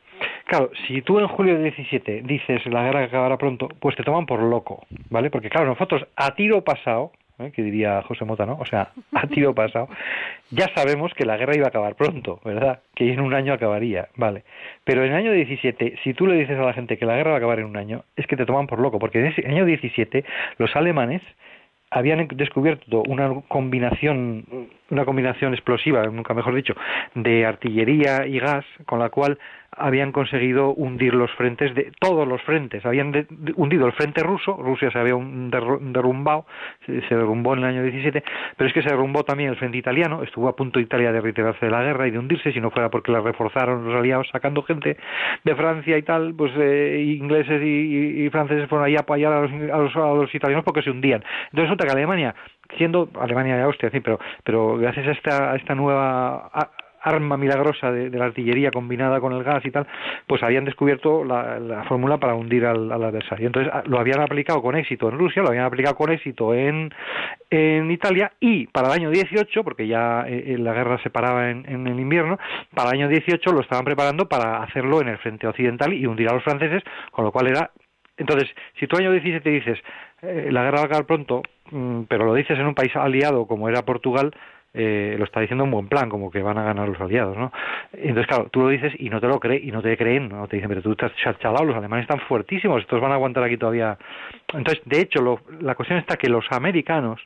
Claro, si tú en julio de 17 dices la guerra acabará pronto, pues te toman por loco, ¿vale? Porque claro, nosotros a tiro pasado, ¿eh? que diría José Mota, ¿no? O sea, a tiro pasado, ya sabemos que la guerra iba a acabar pronto, ¿verdad? Que en un año acabaría, ¿vale? Pero en el año 17, si tú le dices a la gente que la guerra va a acabar en un año, es que te toman por loco, porque en ese año 17 los alemanes habían descubierto una combinación una combinación explosiva, nunca mejor dicho, de artillería y gas, con la cual habían conseguido hundir los frentes de todos los frentes. Habían hundido el frente ruso, Rusia se había derrumbado, se, derrumbó en el año 17, pero es que se derrumbó también el frente italiano, estuvo a punto Italia de retirarse de la guerra y de hundirse, si no fuera porque la reforzaron los aliados sacando gente de Francia y tal, pues eh, ingleses y, franceses fueron ahí a apoyar a los, a los italianos porque se hundían. Entonces resulta que Alemania siendo Alemania y Austria, sí, pero, pero gracias a esta, a esta nueva arma milagrosa de, la artillería combinada con el gas y tal, pues habían descubierto la, fórmula para hundir al, adversario. Entonces ah, lo habían aplicado con éxito en Rusia, lo habían aplicado con éxito en, en Italia y para el año 18, porque ya eh, eh, la guerra se paraba en, en, el invierno, para el año 18 lo estaban preparando para hacerlo en el frente occidental y hundir a los franceses, con lo cual era entonces, si tú año 17 dices eh, la guerra va a acabar pronto, mm, pero lo dices en un país aliado como era Portugal, eh, lo está diciendo en buen plan, como que van a ganar los aliados, ¿no? Entonces, claro, tú lo dices y no te lo crees y no te creen, ¿no? Te dicen, pero tú estás chalado, los alemanes están fuertísimos, estos van a aguantar aquí todavía. Entonces, de hecho, la cuestión está que los americanos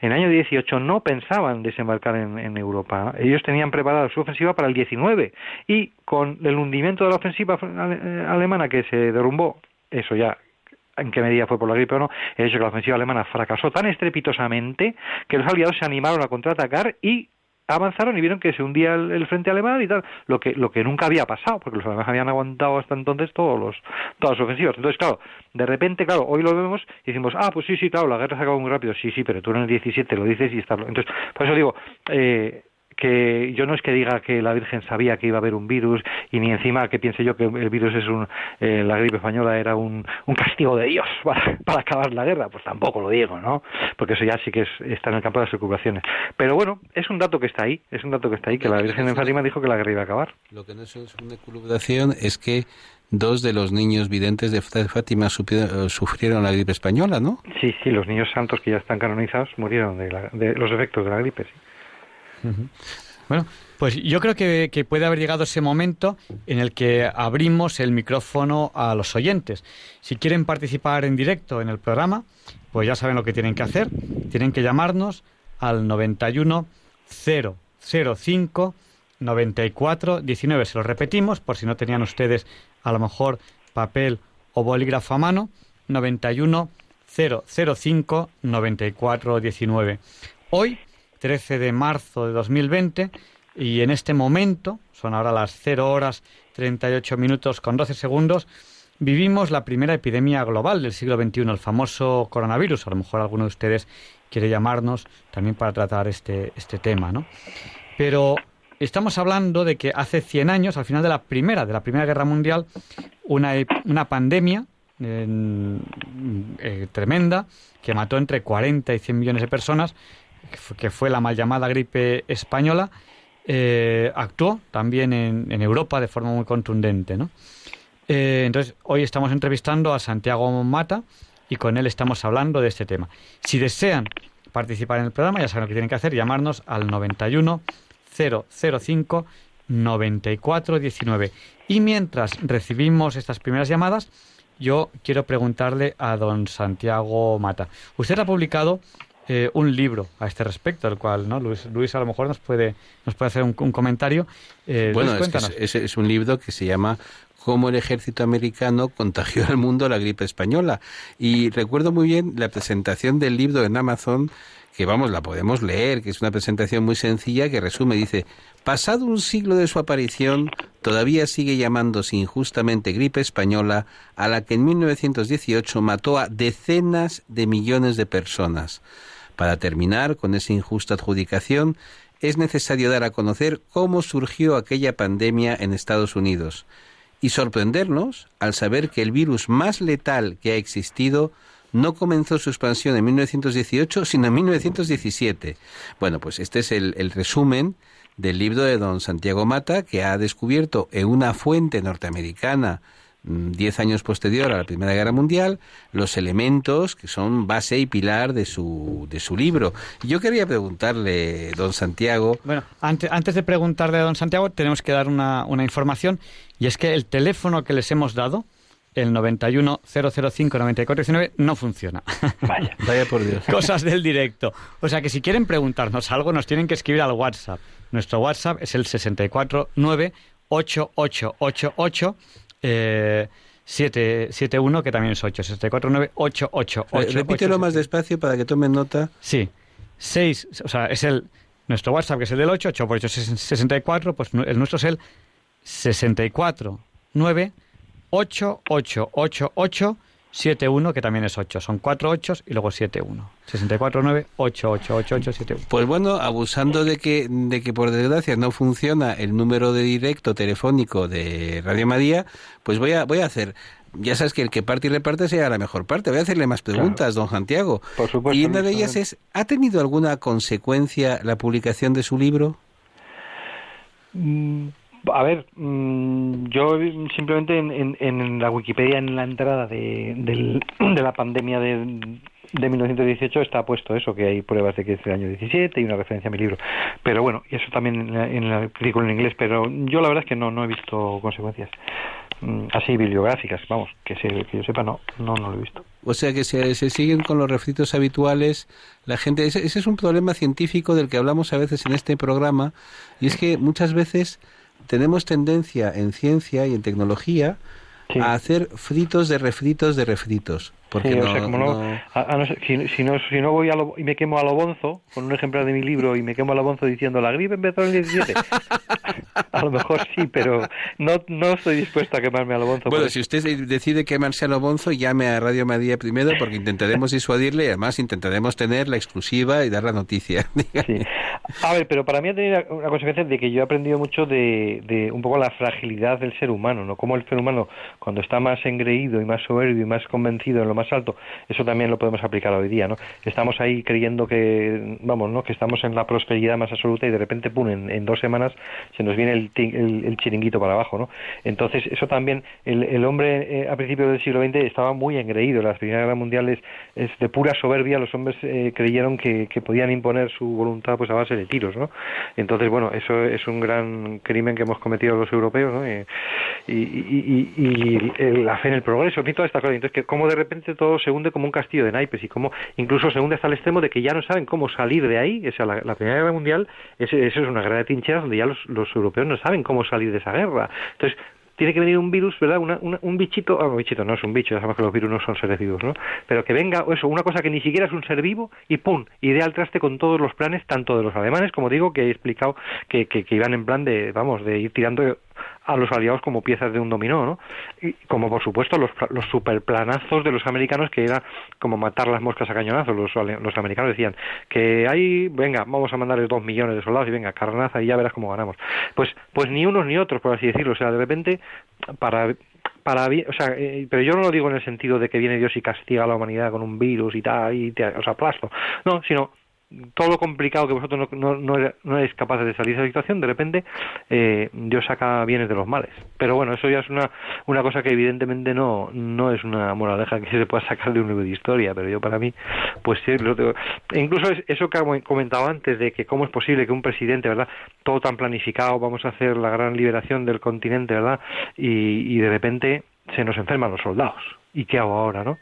en el año 18 no pensaban desembarcar en, en, Europa. Ellos tenían preparada su ofensiva para el 19 y con el hundimiento de la ofensiva eh, alemana que se derrumbó, eso ya en qué medida fue por la gripe o no, el hecho que la ofensiva alemana fracasó tan estrepitosamente que los aliados se animaron a contraatacar y avanzaron y vieron que se hundía el, frente alemán y tal, lo que lo que nunca había pasado, porque los alemanes habían aguantado hasta entonces todos los todas las ofensivas. Entonces, claro, de repente, claro, hoy lo vemos y decimos, ah, pues sí, sí, claro, la guerra se acabó muy rápido, sí, sí, pero tú en el 17 lo dices y está... Entonces, por eso digo, eh, que yo no es que diga que la Virgen sabía que iba a haber un virus y ni encima que piense yo que el virus es un eh, la gripe española era un, un castigo de Dios para, para, acabar la guerra pues tampoco lo digo no porque eso ya sí que es, está en el campo de las ocupaciones pero bueno es un dato que está ahí es un dato que está ahí que la Virgen en Fátima dijo que la guerra iba a acabar lo que no es una elucubración es que dos de los niños videntes de Fátima eh, sufrieron la gripe española, ¿no? Sí, sí, los niños santos que ya están canonizados murieron de, de los efectos de la gripe, sí. Bueno, pues yo creo que, puede haber llegado ese momento en el que abrimos el micrófono a los oyentes. Si quieren participar en directo en el programa, pues ya saben lo que tienen que hacer. Tienen que llamarnos al 91 005 94 19. Se lo repetimos por si no tenían ustedes a lo mejor papel o bolígrafo a mano. 91 005 94 19. Hoy 13 de marzo de 2020 y en este momento, son ahora las 0 horas 38 minutos con 12 segundos, vivimos la primera epidemia global del siglo XXI, el famoso coronavirus. A lo mejor alguno de ustedes quiere llamarnos también para tratar este, este tema, ¿no? Pero estamos hablando de que hace 100 años, al final de la primera, de la Primera Guerra Mundial, una, una pandemia eh, tremenda que mató entre 40 y 100 millones de personas que fue la mal llamada gripe española, eh, actuó también en, Europa de forma muy contundente. ¿no? Eh, entonces, hoy estamos entrevistando a Santiago Mata y con él estamos hablando de este tema. Si desean participar en el programa, ya saben lo que tienen que hacer, llamarnos al 91 005 9419. Y mientras recibimos estas primeras llamadas, yo quiero preguntarle a don Santiago Mata. Usted ha publicado eh, un libro a este respecto, el cual ¿no? Luis, Luis a lo mejor nos puede, nos puede hacer un, comentario. Eh, bueno, es, es, un libro que se llama cómo el ejército americano contagió al mundo la gripe española. Y recuerdo muy bien la presentación del libro en Amazon, que vamos, la podemos leer, que es una presentación muy sencilla que resume, dice, pasado un siglo de su aparición, todavía sigue llamándose injustamente gripe española a la que en 1918 mató a decenas de millones de personas Para terminar con esa injusta adjudicación, es necesario dar a conocer cómo surgió aquella pandemia en Estados Unidos y sorprendernos al saber que el virus más letal que ha existido no comenzó su expansión en 1918, sino en 1917. Bueno, pues este es el, el resumen del libro de don Santiago Mata, que ha descubierto en una fuente norteamericana diez años posterior a la Primera Guerra Mundial, los elementos que son base y pilar de su, de su libro. Yo quería preguntarle, don Santiago... Bueno, antes, antes de preguntarle a don Santiago, tenemos que dar una, una información, y es que el teléfono que les hemos dado, el 91 005 9419 no funciona. Vaya. Vaya por Dios. Cosas del directo. O sea que si quieren preguntarnos algo, nos tienen que escribir al WhatsApp. Nuestro WhatsApp es el 649 8888 eh, 771, que también es 8. 649 8888. Repítelo más despacio para que tomen nota. Sí. 6, o sea, es el nuestro WhatsApp que es el del 8, 8 por 8 es 64, pues el nuestro es el 64 9 8 8 8 8 7 1, que también es 8. Son 4 8 y luego 7 1. 64 9 8 8 8 8 7 1. Pues bueno, abusando de que, de que por desgracia no funciona el número de directo telefónico de Radio María, pues voy a, voy a hacer, ya sabes que el que parte y reparte sea la mejor parte. Voy a hacerle más preguntas, don Santiago. Por supuesto, Y una de ellas es, ¿ha tenido alguna consecuencia la publicación de su libro? A ver, mm, yo simplemente en, en, la Wikipedia, en la entrada de, del- de la pandemia de, de 1918 está puesto eso, que hay pruebas de que es el año 17 y una referencia a mi libro. Pero bueno, y eso también en, la- en el artículo en inglés, pero yo la verdad es que no, no he visto consecuencias mm, así bibliográficas, vamos, que, se, que yo sepa, no, no, no lo he visto. O sea que se, se siguen con los refritos habituales. La gente, ese, ese es un problema científico del que hablamos a veces en este programa, y es que muchas veces tenemos tendencia en ciencia y en tecnología Sí. a hacer fritos de refritos de refritos. Porque Sí, no, o sea, como no, no- a- a no si, si no, si no voy a lo- y me quemo a lo bonzo, con un ejemplar de mi libro, y me quemo a lo bonzo diciendo la gripe empezó en el 17, a lo mejor sí, pero no, no estoy dispuesto a quemarme a lo bonzo. Bueno, si usted decide quemarse a lo bonzo, llame a Radio María primero porque intentaremos disuadirle y además intentaremos tener la exclusiva y dar la noticia. Sí. A ver, pero para mí ha tenido una consecuencia de que yo he aprendido mucho de, de un poco la fragilidad del ser humano, ¿no? Cómo el ser humano, cuando está más engreído y más soberbio y más convencido en lo más alto, eso también lo podemos aplicar hoy día, ¿no? Estamos ahí creyendo que, vamos, ¿no? Que estamos en la prosperidad más absoluta y de repente, pum, en, en dos semanas se nos viene el, el, el chiringuito para abajo, ¿no? Entonces, eso también, el, el hombre eh, a principios del siglo XX estaba muy engreído. Las Primeras Guerras Mundiales es de pura soberbia, los hombres eh, creyeron que, podían imponer su voluntad pues a base de tiros, ¿no? Entonces, bueno, eso es un gran crimen que hemos cometido los europeos, ¿no? Y, y, y- la fe en el progreso, y toda esta cosa. Entonces, que como de repente todo se hunde como un castillo de naipes y como incluso se hunde hasta el extremo de que ya no saben cómo salir de ahí. O sea, la, Primera Guerra Mundial, eso, es una guerra de trincheras donde ya los, los europeos no saben cómo salir de esa guerra. Entonces, tiene que venir un virus, ¿verdad? Una, una- un bichito, ah, un bichito no es un bicho, ya sabemos que los virus no son seres vivos, ¿no? Pero que venga, eso, una cosa que ni siquiera es un ser vivo y ¡pum! Y dé al traste con todos los planes, tanto de los alemanes, como digo, que he explicado que, que, que iban en plan de, vamos, de ir tirando a los aliados como piezas de un dominó, ¿no? Y como por supuesto los, los superplanazos de los americanos que era como matar las moscas a cañonazos. Los, los americanos decían que ahí, venga, vamos a mandarles dos millones de soldados y venga, carnaza y ya verás cómo ganamos. Pues, pues ni unos ni otros, por así decirlo. O sea, de repente, para para o sea, eh, pero yo no lo digo en el sentido de que viene Dios y castiga a la humanidad con un virus y tal, y te, os aplasto. No, sino todo lo complicado que vosotros no, no, no, eres capaces de salir de esa situación, de repente eh, Dios saca bienes de los males. Pero bueno, eso ya es una, una cosa que evidentemente no, no es una moraleja que se pueda sacar de un libro de historia, pero yo para mí, pues sí, lo tengo. E incluso es- eso que he comentado antes, de que cómo es posible que un presidente, ¿verdad? Todo tan planificado, vamos a hacer la gran liberación del continente, ¿verdad? Y, y de repente se nos enferman los soldados. ¿Y qué hago ahora, no?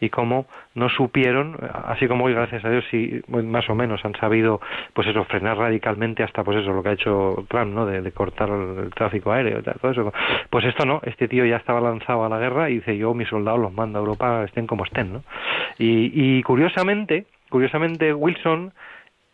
Y cómo no supieron, así como hoy gracias a Dios sí más o menos han sabido pues eso frenar radicalmente hasta pues eso lo que ha hecho Trump, ¿no? De, cortar el, el tráfico aéreo todo eso. Pues esto no, este tío ya estaba lanzado a la guerra y dice yo mis soldados los mando a Europa estén como estén, ¿no? Y, y curiosamente, curiosamente Wilson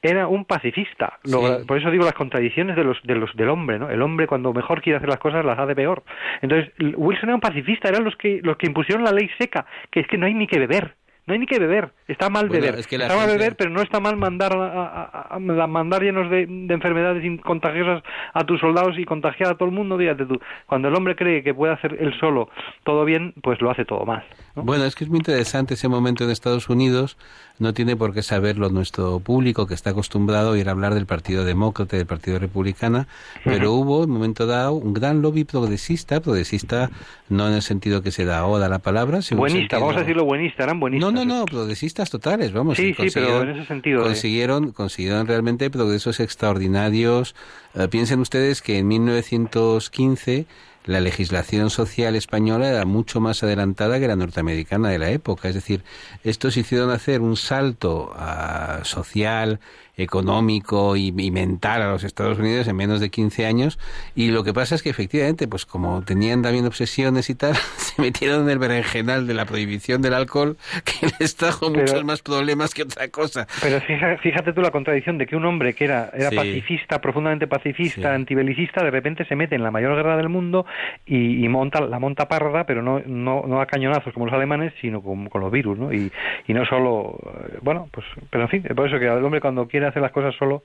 era un pacifista. Lo-. Por eso digo las contradicciones de los, de los del hombre, ¿no? El hombre cuando mejor quiere hacer las cosas las hace peor. Entonces Wilson era un pacifista, eran los que los que impusieron la ley seca, que es que no hay ni que beber. No hay ni que beber, está mal Bueno, beber, es que está mal gente- beber, pero no está mal mandar a, a- mandar llenos de, de enfermedades contagiosas a tus soldados y contagiar a todo el mundo, fíjate tú, cuando el hombre cree que puede hacer él solo todo bien, pues lo hace todo mal. ¿no? Bueno, es que es muy interesante ese momento en Estados Unidos. No tiene por qué saberlo nuestro público que está acostumbrado a ir a hablar del Partido Demócrata y del Partido Republicana, pero hubo, en un momento dado, un gran lobby progresista, progresista no en el sentido que se da ahora la palabra, sino buenista, vamos a decirlo buenista, eran buenistas. No, no, no, progresistas totales, vamos. Sí, sí, pero en ese sentido, eh. Consiguieron, consiguieron realmente progresos extraordinarios. Eh, piensen ustedes que en 1915 la legislación social española era mucho más adelantada que la norteamericana de la época. Es decir, estos hicieron hacer un salto ah, social, económico y, y mental a los Estados Unidos en menos de 15 años. Y lo que pasa es que efectivamente, pues como tenían también obsesiones y tal, se metieron en el berenjenal de la prohibición del alcohol, que les trajo Pero- muchos más problemas que otra cosa. Pero fíjate tú la contradicción de que un hombre que era, era Sí. pacifista, profundamente pacifista, Sí. antibelicista, de repente se mete en la mayor guerra del mundo y, y monta la monta parda, pero no, no, no a cañonazos como los alemanes, sino con, con los virus, ¿no? Y, y no solo, eh, bueno, pues, pero en fin, por eso que el hombre cuando quiere hacer las cosas solo,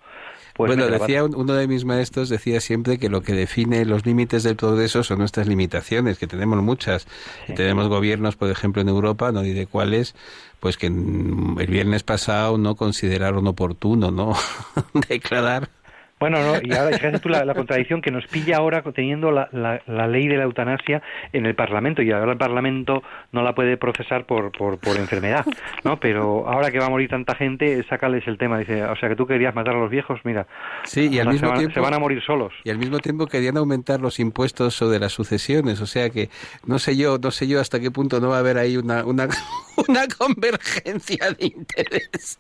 pues bueno, decía un- uno de mis maestros decía siempre que lo que define los límites del progreso son nuestras limitaciones, que tenemos muchas. Tenemos gobiernos, por ejemplo, en Europa, no diré cuáles, pues que el viernes pasado no consideraron oportuno, ¿no? declarar Bueno, no, y ahora fíjate tú la, la contradicción que nos pilla ahora teniendo la, la, la ley de la eutanasia en el Parlamento y ahora el Parlamento no la puede procesar por, por, por enfermedad, ¿no? Pero ahora que va a morir tanta gente, sácales el tema. Dice, o sea, que tú querías matar a los viejos, mira, Sí, y al mismo se, van, tiempo se van a morir solos. y al mismo tiempo querían aumentar los impuestos sobre las sucesiones, o sea que no sé yo, no sé yo hasta qué punto no va a haber ahí una una, una convergencia de intereses.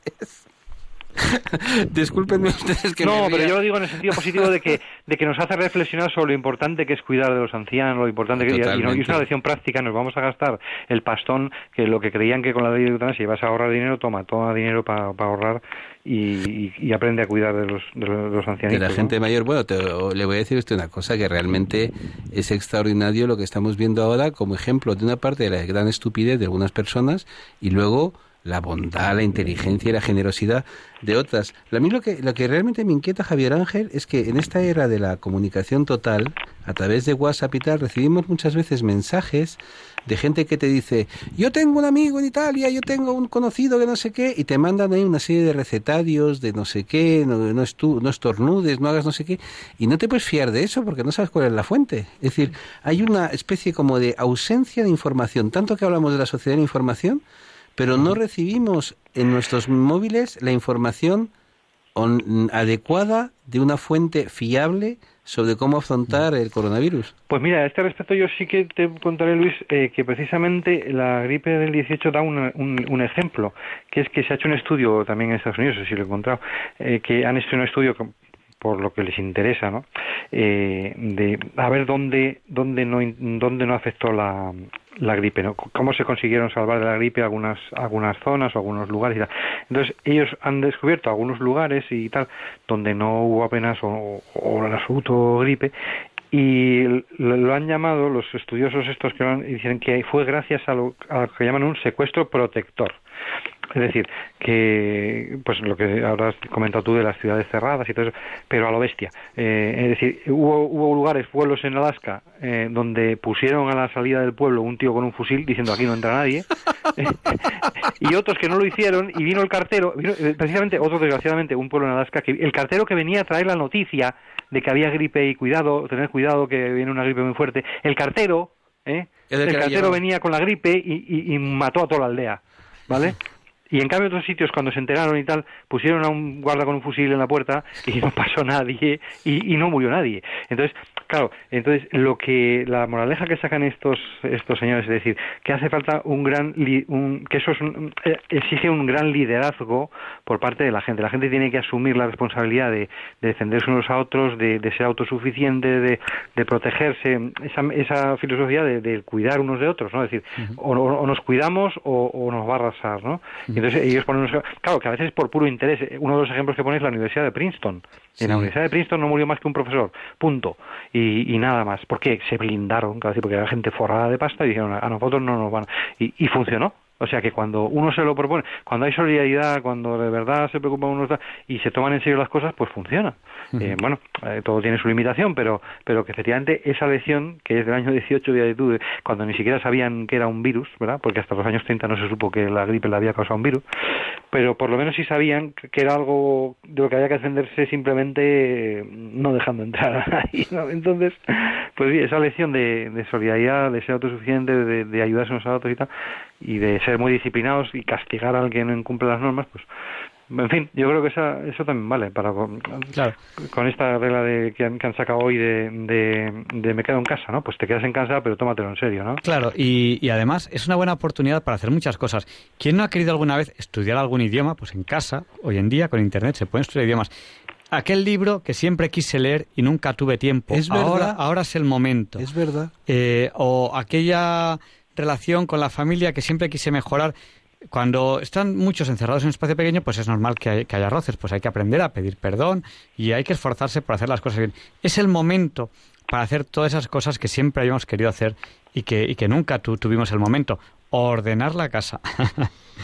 Discúlpenme ustedes que no, me pero yo lo digo en el sentido positivo de que, de que nos hace reflexionar sobre lo importante que es cuidar de los ancianos, lo importante que y, y no- y es una lección práctica, nos vamos a gastar el pastón, que lo que creían que con la ley de eutanasia ibas a ahorrar dinero, toma, toma dinero para ahorrar y, aprende a cuidar de los, de los, los de la ¿no? gente mayor. Bueno, te- le voy a decir usted una cosa que realmente es extraordinario lo que estamos viendo ahora como ejemplo de una parte de la gran estupidez de algunas personas y luego la bondad, la inteligencia y la generosidad de otras. A mí lo que, lo que realmente me inquieta, Javier Ángel, es que en esta era de la comunicación total, a través de WhatsApp y tal, recibimos muchas veces mensajes de gente que te dice, yo tengo un amigo en Italia, yo tengo un conocido que no sé qué, y te mandan ahí una serie de recetarios de no sé qué, no, no, estu- no estornudes, no hagas no sé qué, y no te puedes fiar de eso porque no sabes cuál es la fuente. Es decir, hay una especie como de ausencia de información, tanto que hablamos de la sociedad de la información, pero no recibimos en nuestros móviles la información adecuada de una fuente fiable sobre cómo afrontar el coronavirus. Pues mira, a este respecto yo sí que te contaré, Luis, eh, que precisamente la gripe del 18 da un, un ejemplo, que es que se ha hecho un estudio también en Estados Unidos, si lo he encontrado, eh, que han hecho un estudio por lo que les interesa, ¿no? Eh, de a ver dónde dónde no dónde no afectó la, la gripe, ¿no? Cómo se consiguieron salvar de la gripe algunas algunas zonas o algunos lugares y tal. Entonces ellos han descubierto algunos lugares y tal donde no hubo apenas o, o absoluto gripe y lo, han llamado los estudiosos estos que lo han- dicen que fue gracias a lo que llaman un secuestro protector. Es decir, que pues lo que ahora has comentado tú de las ciudades cerradas y todo eso, pero a lo bestia. Eh, es decir, hubo, hubo lugares, pueblos en Alaska, eh, donde pusieron a la salida del pueblo un tío con un fusil diciendo aquí no entra nadie, y otros que no lo hicieron, y vino el cartero, vino, eh, precisamente otro desgraciadamente, un pueblo en Alaska, que el cartero que venía a traer la noticia de que había gripe y cuidado, tener cuidado que viene una gripe muy fuerte, el cartero, ¿eh? El el cartero venía con la gripe y, y- y mató a toda la aldea, ¿vale? Y en cambio otros sitios cuando se enteraron y tal pusieron a un guarda con un fusil en la puerta y no pasó nadie y, y no murió nadie. Entonces, claro, entonces lo que la moraleja que sacan estos estos señores es decir que hace falta un gran li- un, que eso es un- eh, exige un gran liderazgo por parte de la gente. La gente tiene que asumir la responsabilidad de, de defenderse unos a otros, de, de ser autosuficiente, de, de protegerse, esa, esa filosofía de, cuidar unos de otros, ¿no? Es decir, o, o- o nos cuidamos o, o nos va a arrasar, ¿no? Y entonces ellos ponen unos- claro que a veces por puro interés. Uno de los ejemplos que ponéis es la Universidad de Princeton. En la Universidad de Princeton no murió más que un profesor, punto. Y, y nada más. ¿Por qué? Se blindaron, claro, porque era gente forrada de pasta y dijeron, a nosotros no nos van. Y, y funcionó. O sea que cuando uno se lo propone, cuando hay solidaridad, cuando de verdad se preocupa uno y se toman en serio las cosas, pues funciona. Eh, bueno, eh, todo tiene su limitación, pero, pero que efectivamente esa lección, que es del año 18 de actitud, cuando ni siquiera sabían que era un virus, ¿verdad? Porque hasta los años 30 no se supo que la gripe le había causado un virus, pero por lo menos sí sabían que era algo de lo que había que defenderse simplemente eh, no dejando entrar a nadie. Entonces, pues sí, esa lección de, de solidaridad, de ser autosuficiente, de, de ayudarse unos a otros y tal, y de ser muy disciplinados y castigar al que no incumple las normas, pues en fin, yo creo que esa, eso también vale para con, esta regla de, que, han, sacado hoy de, de, me quedo en casa, ¿no? Pues te quedas en casa, pero tómatelo en serio, ¿no? Claro, y, y además es una buena oportunidad para hacer muchas cosas. ¿Quién no ha querido alguna vez estudiar algún idioma? Pues en casa, hoy en día con internet se pueden estudiar idiomas aquel libro que siempre quise leer y nunca tuve tiempo. Es verdad. Ahora, ahora es el momento. Es verdad. Eh, o aquella relación con la familia que siempre quise mejorar. Cuando están muchos encerrados en un espacio pequeño, pues es normal que, haya roces, pues hay que aprender a pedir perdón y hay que esforzarse por hacer las cosas bien. Es el momento para hacer todas esas cosas que siempre habíamos querido hacer y que, y que nunca tuvimos el momento. Ordenar la casa.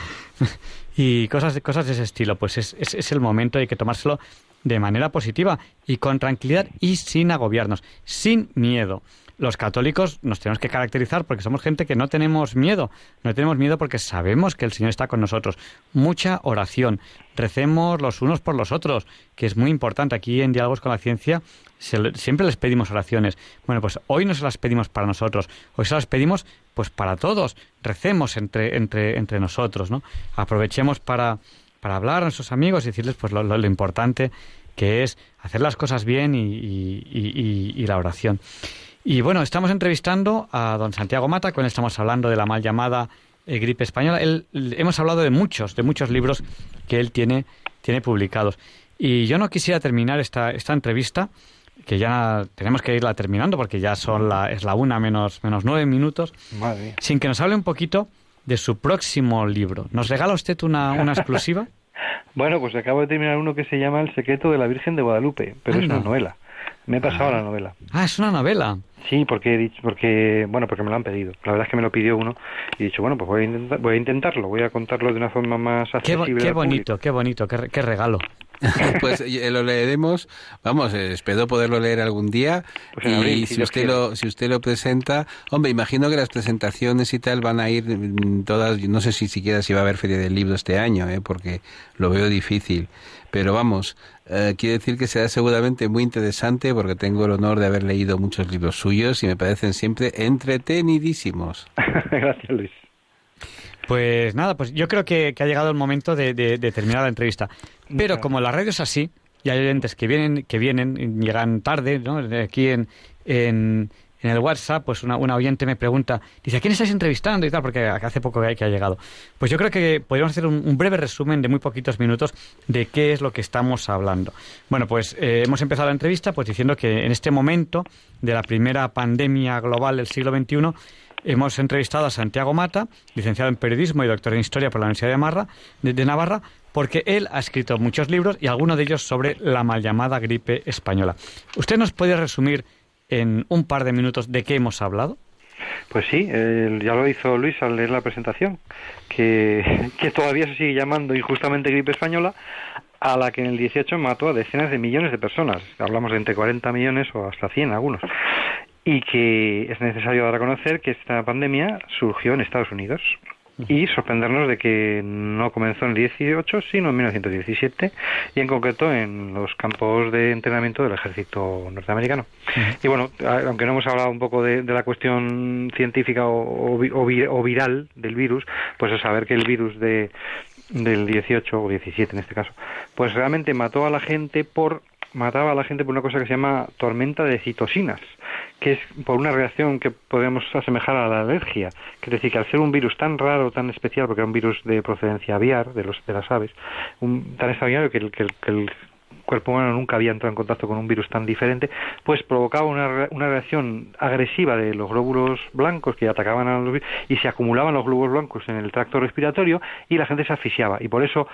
y cosas, cosas de ese estilo, pues es, es, el momento, hay que tomárselo de manera positiva y con tranquilidad y sin agobiarnos, sin miedo los católicos nos tenemos que caracterizar porque somos gente que no tenemos miedo. No tenemos miedo porque sabemos que el Señor está con nosotros. Mucha oración. Recemos los unos por los otros, que es muy importante. Aquí en Diálogos con la Ciencia siempre les pedimos oraciones. Bueno, pues hoy no se las pedimos para nosotros. Hoy se las pedimos pues para todos. Recemos entre, entre, entre nosotros, ¿no? Aprovechemos para, para hablar a nuestros amigos y decirles pues lo, lo, importante que es hacer las cosas bien y, y, la oración. Y bueno, estamos entrevistando a don Santiago Mata, con él estamos hablando de la mal llamada eh, gripe española. Él, hemos hablado de muchos, de muchos libros que él tiene, tiene publicados. Y yo no quisiera terminar esta, esta entrevista, que ya tenemos que irla terminando porque ya son la, es la una menos, menos nueve minutos, sin que nos hable un poquito de su próximo libro. ¿Nos regala usted una, una exclusiva? bueno, pues acabo de terminar uno que se llama El secreto de la Virgen de Guadalupe, pero es una novela. Me he pasado la novela. Ah, es una novela. Sí, porque he dicho, porque, bueno, porque me lo han pedido. La verdad es que me lo pidió uno y he dicho, bueno, pues voy a, intentar, voy a intentarlo, voy a contarlo de una forma más accesible. Qué, qué bonito, qué bonito, qué, qué regalo. pues eh, lo leeremos, vamos, eh, espero poderlo leer algún día pues y si, usted lo, si usted lo presenta, hombre, imagino que las presentaciones y tal van a ir mm, todas, no sé si siquiera si va a haber feria del libro este año, ¿eh? porque lo veo difícil, pero vamos, eh, quiere decir que será seguramente muy interesante porque tengo el honor de haber leído muchos libros suyos y me parecen siempre entretenidísimos. Gracias, Luis. Pues nada, pues yo creo que, ha llegado el momento de, terminar la entrevista. Pero como la radio es así, y hay oyentes que vienen, que vienen, llegan tarde, ¿no? Aquí en, en, en el WhatsApp, pues una, oyente me pregunta, dice, ¿a quién estáis entrevistando y tal? Porque hace poco que ha llegado. Pues yo creo que podríamos hacer un, breve resumen de muy poquitos minutos de qué es lo que estamos hablando. Bueno, pues eh, hemos empezado la entrevista pues diciendo que en este momento de la primera pandemia global del siglo XXI, hemos entrevistado a Santiago Mata, licenciado en periodismo y doctor en historia por la Universidad de, Marra, de Navarra, porque él ha escrito muchos libros y algunos de ellos sobre la mal llamada gripe española. ¿Usted nos puede resumir en un par de minutos de qué hemos hablado? Pues sí, ya lo hizo Luis al leer la presentación, que, que todavía se sigue llamando injustamente gripe española, a la que en el 18 mató a decenas de millones de personas. Hablamos de entre 40 millones o hasta 100 algunos. Y que es necesario dar a conocer que esta pandemia surgió en Estados Unidos y sorprendernos de que no comenzó en el 18, sino en 1917 y en concreto en los campos de entrenamiento del ejército norteamericano. Y bueno, aunque no hemos hablado un poco de, la cuestión científica o, o, viral del virus, pues es saber que el virus de del 18 o 17 en este caso, pues realmente mató a la gente por mataba a la gente por una cosa que se llama tormenta de citosinas, que es por una reacción que podemos asemejar a la alergia, que es decir, que al ser un virus tan raro, tan especial, porque era un virus de procedencia aviar, de, los, de las aves, un, tan extraordinario que el, que, el, cuerpo humano nunca había entrado en contacto con un virus tan diferente, pues provocaba una, una reacción agresiva de los glóbulos blancos que atacaban a los virus y se acumulaban los glóbulos blancos en el tracto respiratorio y la gente se asfixiaba. Y por eso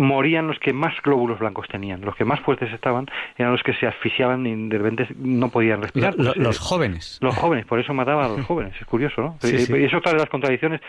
morían los que más glóbulos blancos tenían, los que más fuertes estaban eran los que se asfixiaban y de repente no podían respirar. Lo- lo- los jóvenes. Los jóvenes, por eso mataba a los jóvenes, es curioso, ¿no? Sí, y, sí. y es otra de las contradicciones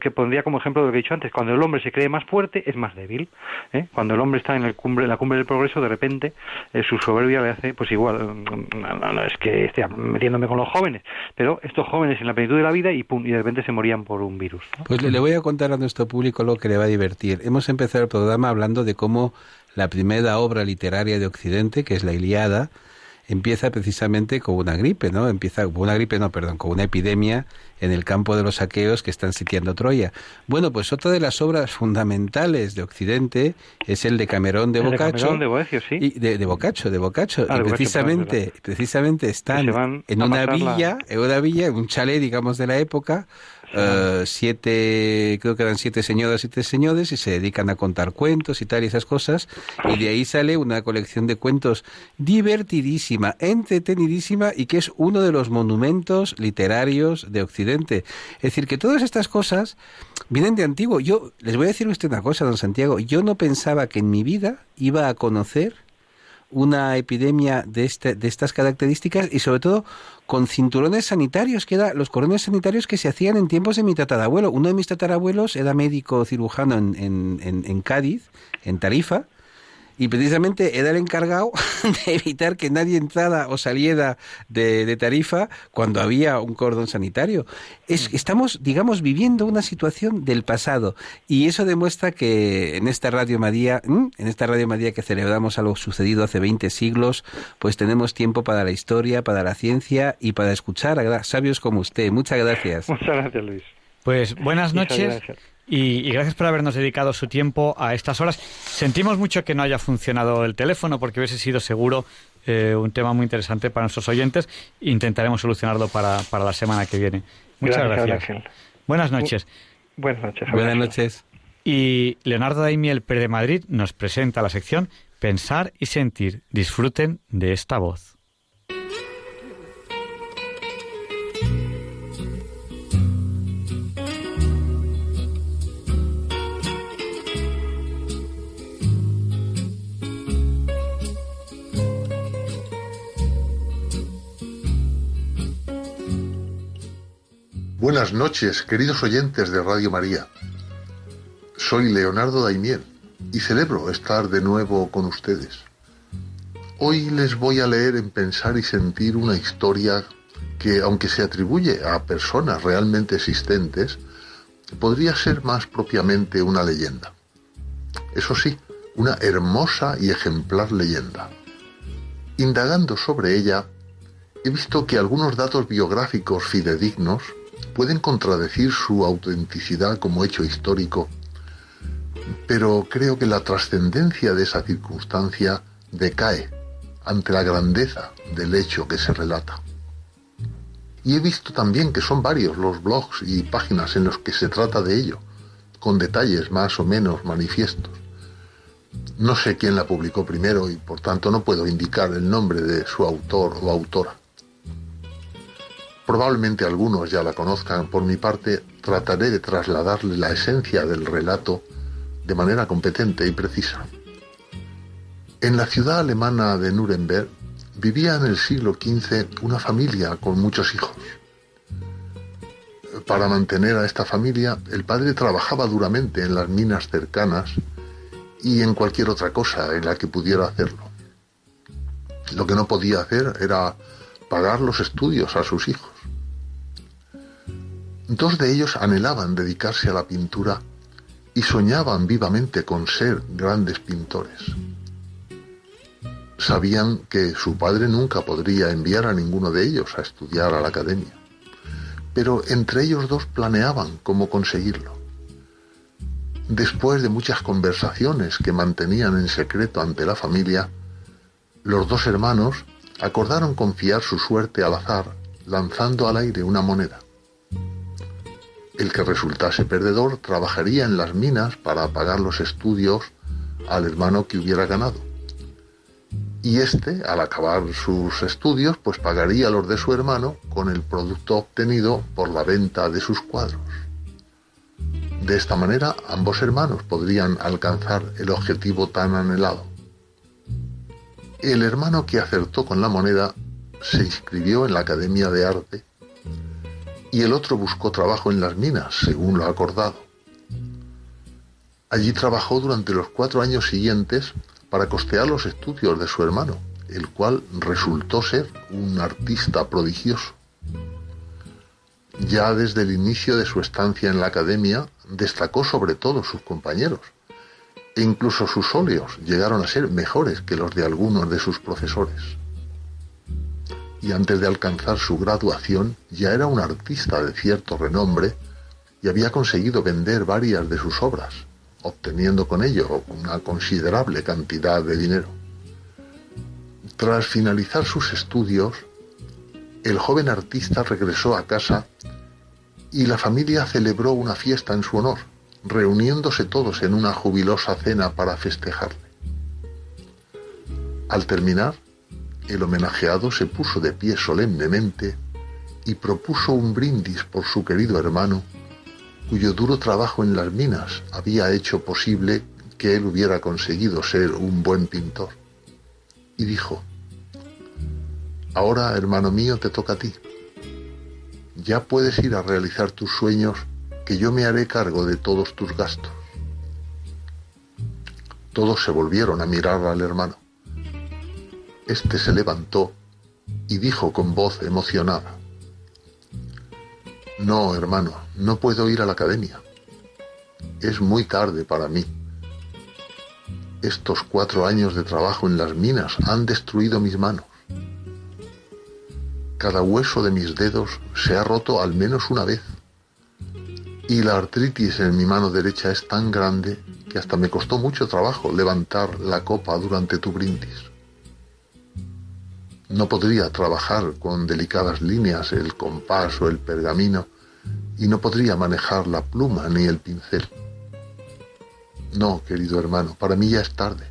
que, pondría como ejemplo de lo que he dicho antes. Cuando el hombre se cree más fuerte, es más débil. ¿eh? Cuando el hombre está en, el cumbre, en la cumbre del progreso, de repente eh, su soberbia le hace, pues igual, mm, no, no, no es que esté metiéndome con los jóvenes, pero estos jóvenes en la plenitud de la vida y, pum, y de repente se morían por un virus. ¿no? Pues le, le voy a contar a nuestro público lo que le va a divertir. Hemos empezado el programa hablando de cómo la primera obra literaria de Occidente, que es la Iliada, empieza precisamente con una gripe, ¿no? Empieza con una gripe, no, perdón, con una epidemia en el campo de los aqueos que están sitiando Troya. Bueno, pues otra de las obras fundamentales de Occidente es el de Camerón de Boccaccio. De Boecio, sí. Y de, de Boccaccio, de Boccaccio. Ah, y precisamente, precisamente están en una la- villa, en una villa, en un chalet, digamos, de la época, eh, siete, creo que eran siete señoras, siete señores, y se dedican a contar cuentos y tal, y esas cosas, y de ahí sale una colección de cuentos divertidísima, entretenidísima, y que es uno de los monumentos literarios de Occidente. Es decir, que todas estas cosas vienen de antiguo. Yo, les voy a decir usted una cosa, don Santiago, yo no pensaba que en mi vida iba a conocer una epidemia de, este, de estas características y sobre todo con cinturones sanitarios, que eran los cordones sanitarios que se hacían en tiempos de mi tatarabuelo. Uno de mis tatarabuelos era médico cirujano en, en, en, en Cádiz, en Tarifa, y precisamente era el encargado de evitar que nadie entrara o saliera de, de Tarifa cuando había un cordón sanitario. Es, estamos, digamos, viviendo una situación del pasado y eso demuestra que en esta Radio María, en esta Radio María que celebramos algo sucedido hace 20 siglos, pues tenemos tiempo para la historia, para la ciencia y para escuchar a sabios como usted. Muchas gracias. Muchas gracias, Luis. Pues buenas Muchas noches gracias. Y, y gracias por habernos dedicado su tiempo a estas horas. Sentimos mucho que no haya funcionado el teléfono porque hubiese sido seguro eh, un tema muy interesante para nuestros oyentes. Intentaremos solucionarlo para, para la semana que viene. Muchas Gracias. Buenas noches. Buenas noches. Buenas noches. Y Leonardo Daimiel Pérez de Madrid nos presenta la sección Pensar y Sentir. Disfruten de esta voz. Buenas noches, queridos oyentes de Radio María. Soy Leonardo Daimiel y celebro estar de nuevo con ustedes. Hoy les voy a leer en Pensar y Sentir una historia que, aunque se atribuye a personas realmente existentes, podría ser más propiamente una leyenda. Eso sí, una hermosa y ejemplar leyenda. Indagando sobre ella, he visto que algunos datos biográficos fidedignos pueden contradecir su autenticidad como hecho histórico, pero creo que la trascendencia de esa circunstancia decae ante la grandeza del hecho que se relata. Y he visto también que son varios los blogs y páginas en los que se trata de ello, con detalles más o menos manifiestos. No sé quién la publicó primero y por tanto no puedo indicar el nombre de su autor o autora. Probablemente algunos ya la conozcan, por mi parte trataré de trasladarle la esencia del relato de manera competente y precisa. En la ciudad alemana de Nuremberg vivía en el siglo XV una familia con muchos hijos. Para mantener a esta familia, el padre trabajaba duramente en las minas cercanas y en cualquier otra cosa en la que pudiera hacerlo. Lo que no podía hacer era pagar los estudios a sus hijos. Dos de ellos anhelaban dedicarse a la pintura y soñaban vivamente con ser grandes pintores. Sabían que su padre nunca podría enviar a ninguno de ellos a estudiar a la academia, pero entre ellos dos planeaban cómo conseguirlo. Después de muchas conversaciones que mantenían en secreto ante la familia, los dos hermanos acordaron confiar su suerte al azar lanzando al aire una moneda. El que resultase perdedor trabajaría en las minas para pagar los estudios al hermano que hubiera ganado. Y éste, al acabar sus estudios, pues pagaría los de su hermano con el producto obtenido por la venta de sus cuadros. De esta manera, ambos hermanos podrían alcanzar el objetivo tan anhelado. El hermano que acertó con la moneda se inscribió en la Academia de Arte y el otro buscó trabajo en las minas, según lo acordado. Allí trabajó durante los cuatro años siguientes para costear los estudios de su hermano, el cual resultó ser un artista prodigioso. Ya desde el inicio de su estancia en la academia destacó sobre todos sus compañeros, e incluso sus óleos llegaron a ser mejores que los de algunos de sus profesores. Y antes de alcanzar su graduación ya era un artista de cierto renombre y había conseguido vender varias de sus obras, obteniendo con ello una considerable cantidad de dinero. Tras finalizar sus estudios, el joven artista regresó a casa y la familia celebró una fiesta en su honor, reuniéndose todos en una jubilosa cena para festejarle. Al terminar, el homenajeado se puso de pie solemnemente y propuso un brindis por su querido hermano, cuyo duro trabajo en las minas había hecho posible que él hubiera conseguido ser un buen pintor. Y dijo, Ahora, hermano mío, te toca a ti. Ya puedes ir a realizar tus sueños, que yo me haré cargo de todos tus gastos. Todos se volvieron a mirar al hermano. Este se levantó y dijo con voz emocionada, No, hermano, no puedo ir a la academia. Es muy tarde para mí. Estos cuatro años de trabajo en las minas han destruido mis manos. Cada hueso de mis dedos se ha roto al menos una vez. Y la artritis en mi mano derecha es tan grande que hasta me costó mucho trabajo levantar la copa durante tu brindis. No podría trabajar con delicadas líneas el compás o el pergamino y no podría manejar la pluma ni el pincel. No, querido hermano, para mí ya es tarde.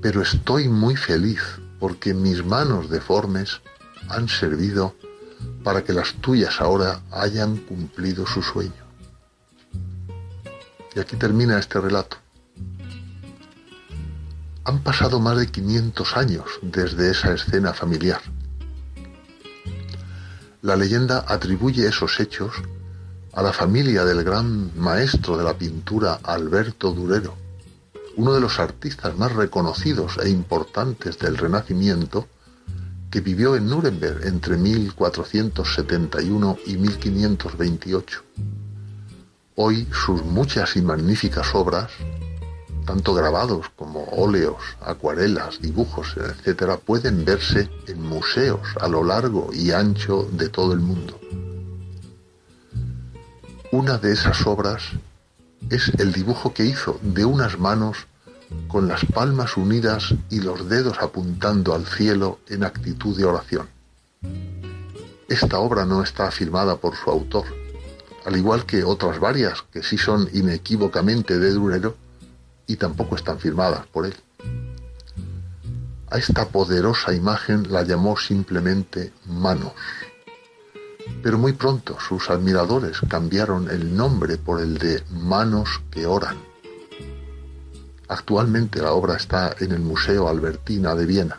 Pero estoy muy feliz porque mis manos deformes han servido para que las tuyas ahora hayan cumplido su sueño. Y aquí termina este relato. Han pasado más de 500 años desde esa escena familiar. La leyenda atribuye esos hechos a la familia del gran maestro de la pintura Alberto Durero, uno de los artistas más reconocidos e importantes del Renacimiento que vivió en Nuremberg entre 1471 y 1528. Hoy sus muchas y magníficas obras, tanto grabados como óleos, acuarelas, dibujos, etc., pueden verse en museos a lo largo y ancho de todo el mundo. Una de esas obras es el dibujo que hizo de unas manos con las palmas unidas y los dedos apuntando al cielo en actitud de oración. Esta obra no está firmada por su autor, al igual que otras varias que sí son inequívocamente de Durero y tampoco están firmadas por él. A esta poderosa imagen la llamó simplemente Manos. Pero muy pronto sus admiradores cambiaron el nombre por el de Manos que oran Actualmente la obra está en el Museo Albertina de Viena.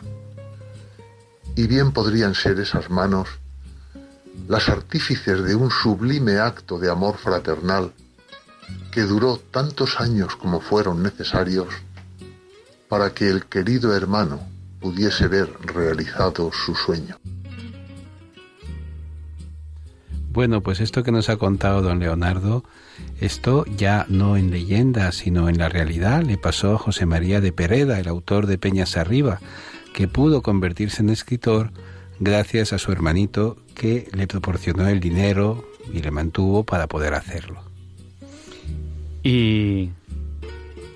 Y bien podrían ser esas manos las artífices de un sublime acto de amor fraternal que duró tantos años como fueron necesarios para que el querido hermano pudiese ver realizado su sueño. Bueno, pues esto que nos ha contado don Leonardo, esto ya no en leyenda, sino en la realidad, le pasó a José María de Pereda, el autor de Peñas Arriba, que pudo convertirse en escritor gracias a su hermanito que le proporcionó el dinero y le mantuvo para poder hacerlo. Y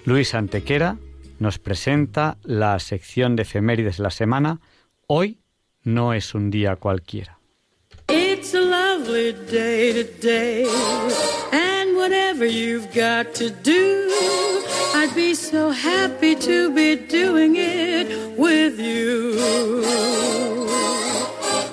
Luis Antequera nos presenta la sección de efemérides de la semana. Hoy no es un día cualquiera. It's a lovely day today, and whatever you've got to do, I'd be so happy to be doing it with you.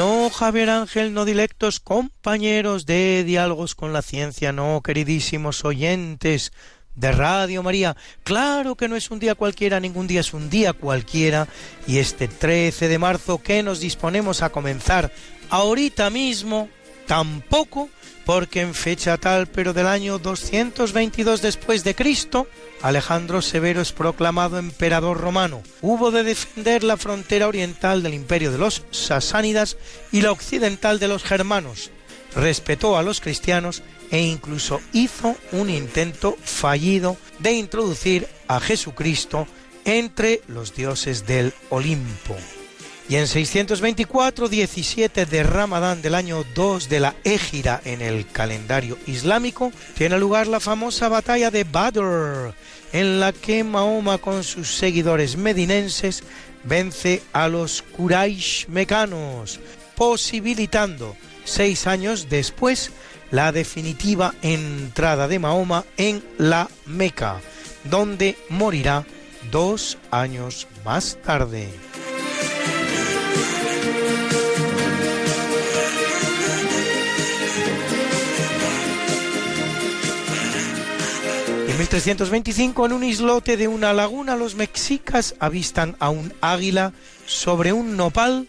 No, Javier Ángel, no dilectos compañeros de Diálogos con la Ciencia, no, queridísimos oyentes de Radio María. Claro que no es un día cualquiera, ningún día es un día cualquiera. Y este 13 de marzo que nos disponemos a comenzar ahorita mismo, tampoco porque en fecha tal, pero del año 222 después de Cristo, Alejandro Severo es proclamado emperador romano. Hubo de defender la frontera oriental del imperio de los sasánidas y la occidental de los germanos. Respetó a los cristianos e incluso hizo un intento fallido de introducir a Jesucristo entre los dioses del Olimpo. Y en 624, 17 de Ramadán del año 2 de la Égira en el calendario islámico, tiene lugar la famosa batalla de Badr, en la que Mahoma con sus seguidores medinenses vence a los Quraysh mecanos, posibilitando seis años después la definitiva entrada de Mahoma en la Meca, donde morirá dos años más tarde. 1325, en un islote de una laguna, los mexicas avistan a un águila sobre un nopal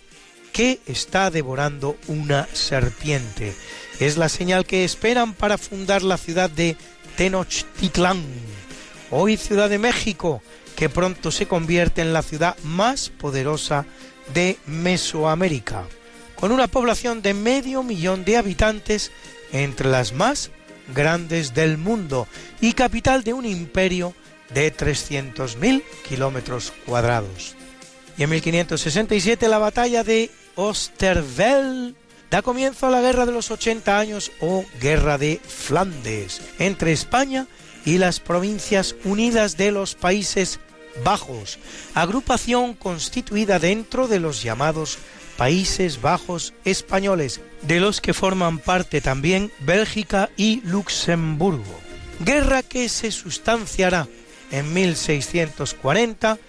que está devorando una serpiente. Es la señal que esperan para fundar la ciudad de Tenochtitlán, hoy Ciudad de México, que pronto se convierte en la ciudad más poderosa de Mesoamérica, con una población de medio millón de habitantes entre las más grandes del mundo y capital de un imperio de 300.000 kilómetros cuadrados. Y en 1567 la batalla de Osterwelle da comienzo a la Guerra de los 80 años o Guerra de Flandes entre España y las Provincias Unidas de los Países Bajos, agrupación constituida dentro de los llamados Países Bajos españoles, de los que forman parte también Bélgica y Luxemburgo. Guerra que se sustanciará en 1640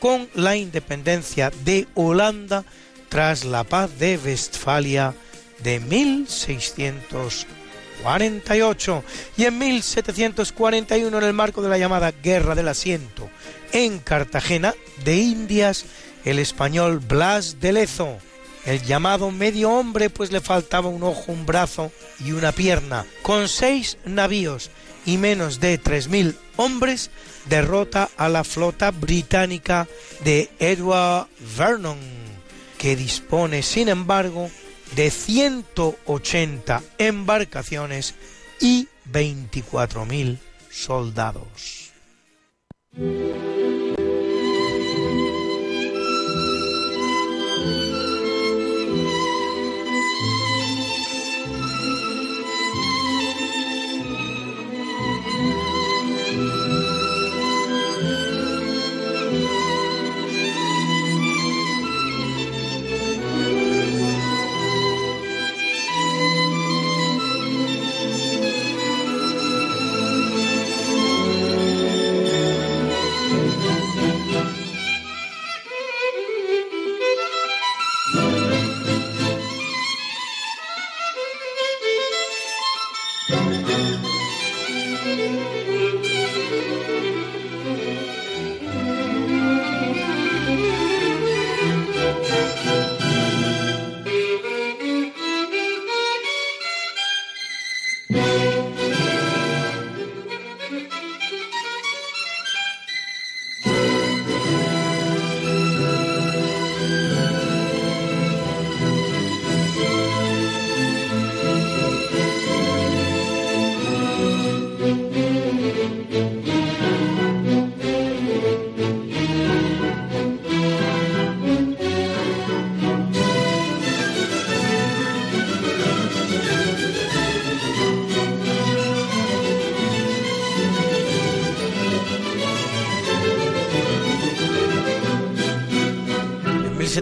con la independencia de Holanda tras la paz de Westfalia de 1648 y en 1741 en el marco de la llamada Guerra del Asiento en Cartagena de Indias el español Blas de Lezo, el llamado medio hombre pues le faltaba un ojo, un brazo y una pierna, con seis navíos y menos de tres mil hombres, derrota a la flota británica de Edward Vernon, que dispone sin embargo de 180 embarcaciones y 24.000 soldados.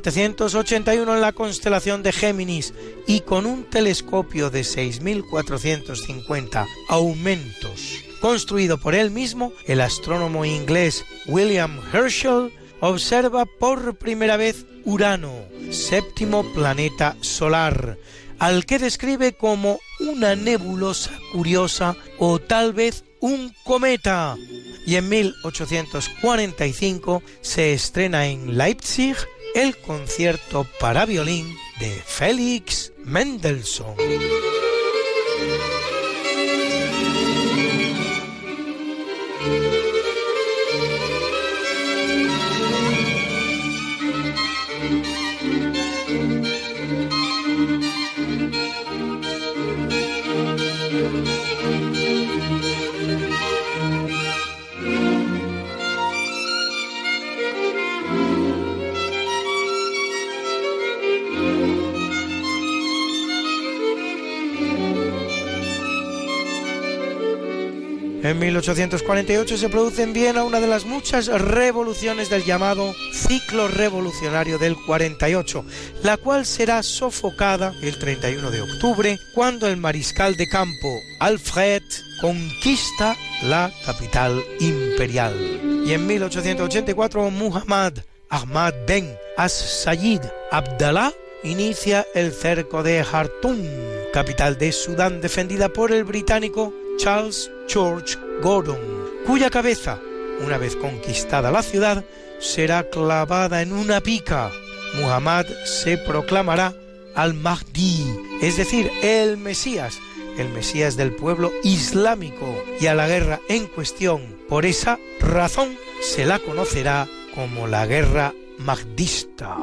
1781 en la constelación de Géminis y con un telescopio de 6.450 aumentos construido por él mismo, el astrónomo inglés William Herschel observa por primera vez Urano, séptimo planeta solar, al que describe como una nebulosa curiosa o tal vez un cometa. Y en 1845 se estrena en Leipzig el concierto para violín de Felix Mendelssohn. En 1848 se produce en Viena una de las muchas revoluciones del llamado ciclo revolucionario del 48, la cual será sofocada el 31 de octubre cuando el mariscal de campo Alfred conquista la capital imperial. Y en 1884 Muhammad Ahmad Ben As-Sayyid Abdallah inicia el cerco de Khartoum, capital de Sudán defendida por el británico Charles George Gordon, cuya cabeza, una vez conquistada la ciudad, será clavada en una pica. Muhammad se proclamará al-Mahdi, es decir, el Mesías, el Mesías del pueblo islámico, y a la guerra en cuestión, por esa razón, se la conocerá como la guerra mahdista.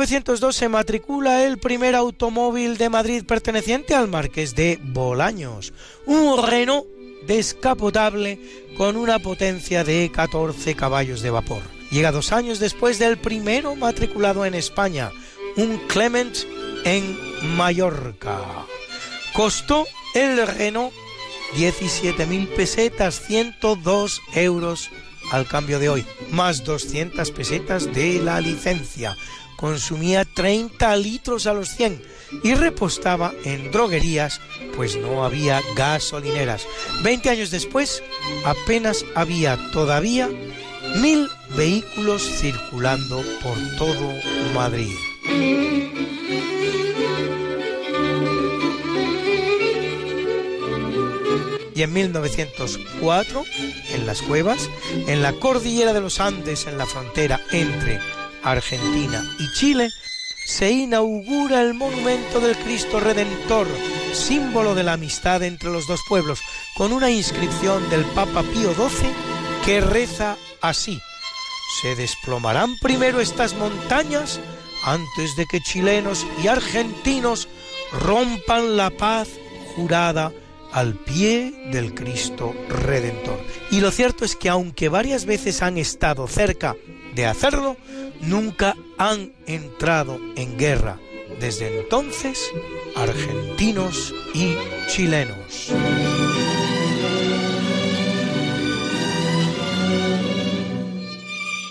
1902 se matricula el primer automóvil de Madrid perteneciente al Marqués de Bolaños, un Renault descapotable con una potencia de 14 caballos de vapor. Llega dos años después del primero matriculado en España, un Clement en Mallorca. Costó el Renault 17.000 pesetas, 102 euros al cambio de hoy, más 200 pesetas de la licencia. Consumía 30 litros a los 100 y repostaba en droguerías, pues no había gasolineras. 20 años después, apenas había todavía mil vehículos circulando por todo Madrid. y en 1904, en las cuevas, en la cordillera de los Andes, en la frontera entre Argentina y Chile, se inaugura el monumento del Cristo Redentor, símbolo de la amistad entre los dos pueblos, con una inscripción del Papa Pío XII que reza así. Se desplomarán primero estas montañas antes de que chilenos y argentinos rompan la paz jurada al pie del Cristo Redentor. Y lo cierto es que aunque varias veces han estado cerca de hacerlo, nunca han entrado en guerra. Desde entonces, argentinos y chilenos.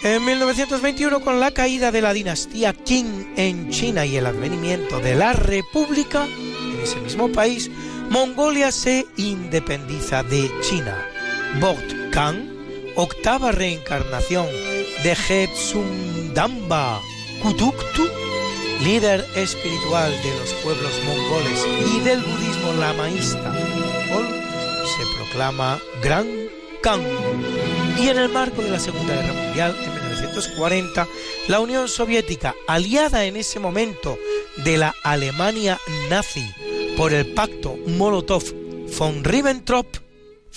En 1921, con la caída de la dinastía Qing en China y el advenimiento de la República en ese mismo país, Mongolia se independiza de China. Bort Khan, octava reencarnación de Damba Kutuktu, líder espiritual de los pueblos mongoles y del budismo lamaísta se proclama Gran Khan. Y en el marco de la Segunda Guerra Mundial, en 1940, la Unión Soviética, aliada en ese momento de la Alemania nazi, por el pacto Molotov-von Ribbentrop,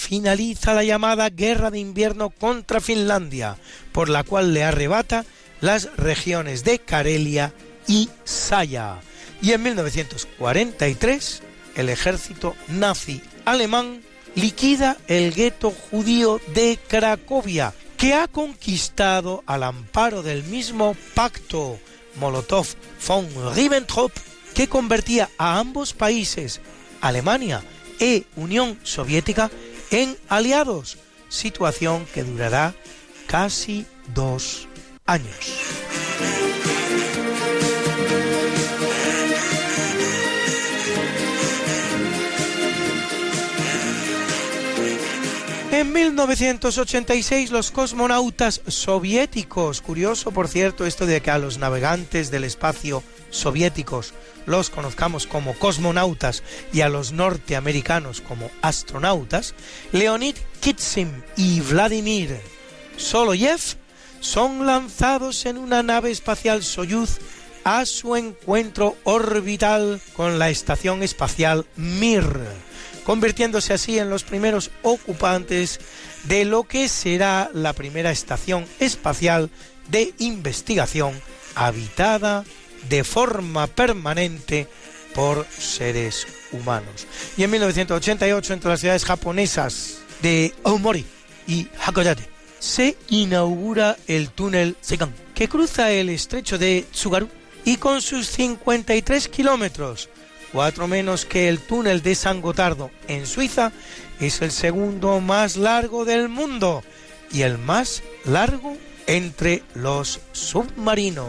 finaliza la llamada Guerra de Invierno contra Finlandia, por la cual le arrebata las regiones de Karelia y Saya. Y en 1943, el ejército nazi alemán liquida el gueto judío de Cracovia, que ha conquistado al amparo del mismo pacto Molotov-von Ribbentrop que convertía a ambos países, Alemania e Unión Soviética, en aliados, situación que durará casi dos años. En 1986 los cosmonautas soviéticos, curioso por cierto esto de que a los navegantes del espacio soviéticos los conozcamos como cosmonautas y a los norteamericanos como astronautas, Leonid Kitsim y Vladimir Soloyev son lanzados en una nave espacial Soyuz a su encuentro orbital con la estación espacial Mir convirtiéndose así en los primeros ocupantes de lo que será la primera estación espacial de investigación habitada de forma permanente por seres humanos. Y en 1988, entre las ciudades japonesas de Aomori y Hakodate, se inaugura el túnel Sekan, que cruza el estrecho de Tsugaru y con sus 53 kilómetros cuatro menos que el túnel de San Gotardo en Suiza, es el segundo más largo del mundo y el más largo entre los submarinos.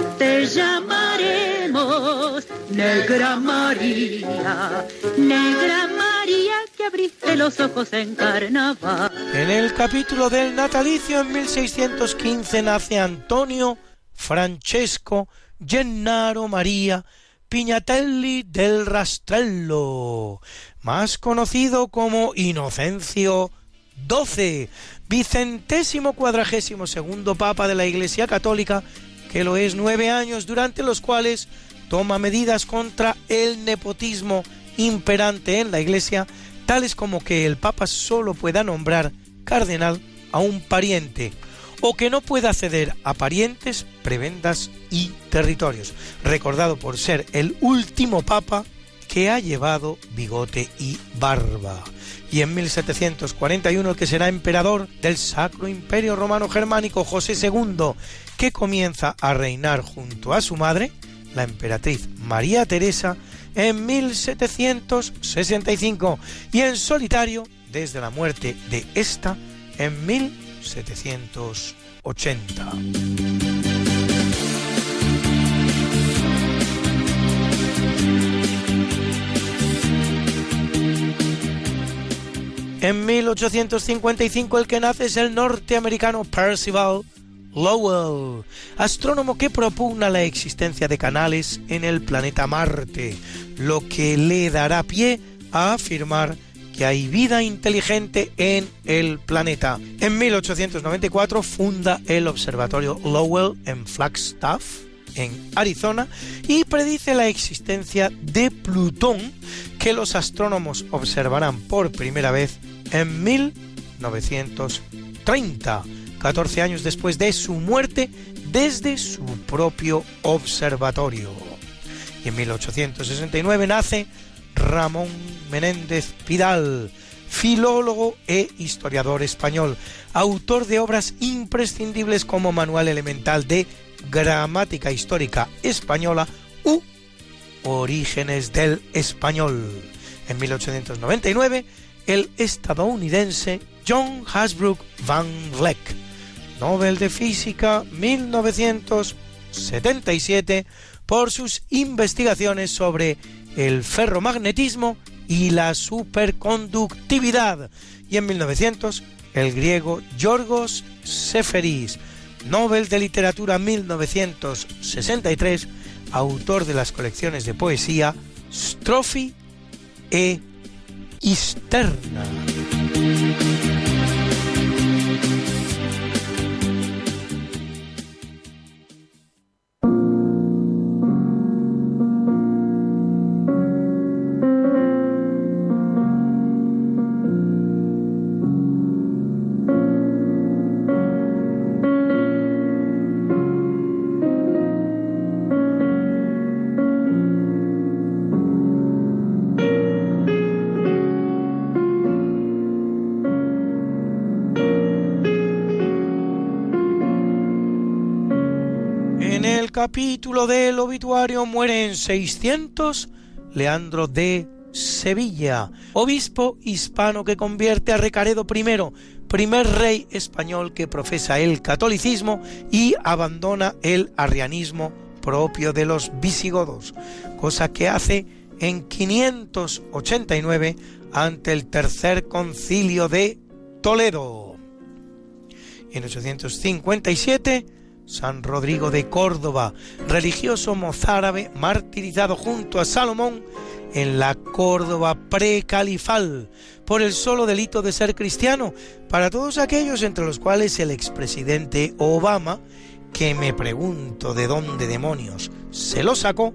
Te llamaremos Negra María, Negra María que abriste los ojos en carnaval. En el capítulo del natalicio en 1615 nace Antonio Francesco Gennaro María Pignatelli del Rastrello, más conocido como Inocencio XII, vicentésimo cuadragésimo segundo papa de la Iglesia Católica, que lo es nueve años durante los cuales toma medidas contra el nepotismo imperante en la Iglesia, tales como que el Papa solo pueda nombrar cardenal a un pariente, o que no pueda ceder a parientes, prebendas y territorios, recordado por ser el último papa que ha llevado bigote y barba. Y en 1741 el que será emperador del Sacro Imperio Romano Germánico José II, que comienza a reinar junto a su madre, la emperatriz María Teresa, en 1765 y en solitario desde la muerte de esta en 1780. En 1855 el que nace es el norteamericano Percival Lowell, astrónomo que propugna la existencia de canales en el planeta Marte, lo que le dará pie a afirmar que hay vida inteligente en el planeta. En 1894 funda el Observatorio Lowell en Flagstaff, en Arizona, y predice la existencia de Plutón, que los astrónomos observarán por primera vez en 1930, 14 años después de su muerte, desde su propio observatorio. Y en 1869 nace Ramón Menéndez Pidal, filólogo e historiador español, autor de obras imprescindibles como Manual Elemental de Gramática Histórica Española u Orígenes del Español. En 1899, el estadounidense John Hasbrook Van Vleck, Nobel de Física 1977, por sus investigaciones sobre el ferromagnetismo y la superconductividad. Y en 1900, el griego Yorgos Seferis, Nobel de Literatura 1963, autor de las colecciones de poesía Strophi e Isterna. Capítulo del obituario muere en 600 Leandro de Sevilla, obispo hispano que convierte a Recaredo I, primer rey español que profesa el catolicismo y abandona el arrianismo propio de los visigodos, cosa que hace en 589 ante el tercer concilio de Toledo. En 857 San Rodrigo de Córdoba, religioso mozárabe martirizado junto a Salomón en la Córdoba precalifal por el solo delito de ser cristiano, para todos aquellos entre los cuales el expresidente Obama, que me pregunto de dónde demonios se lo sacó,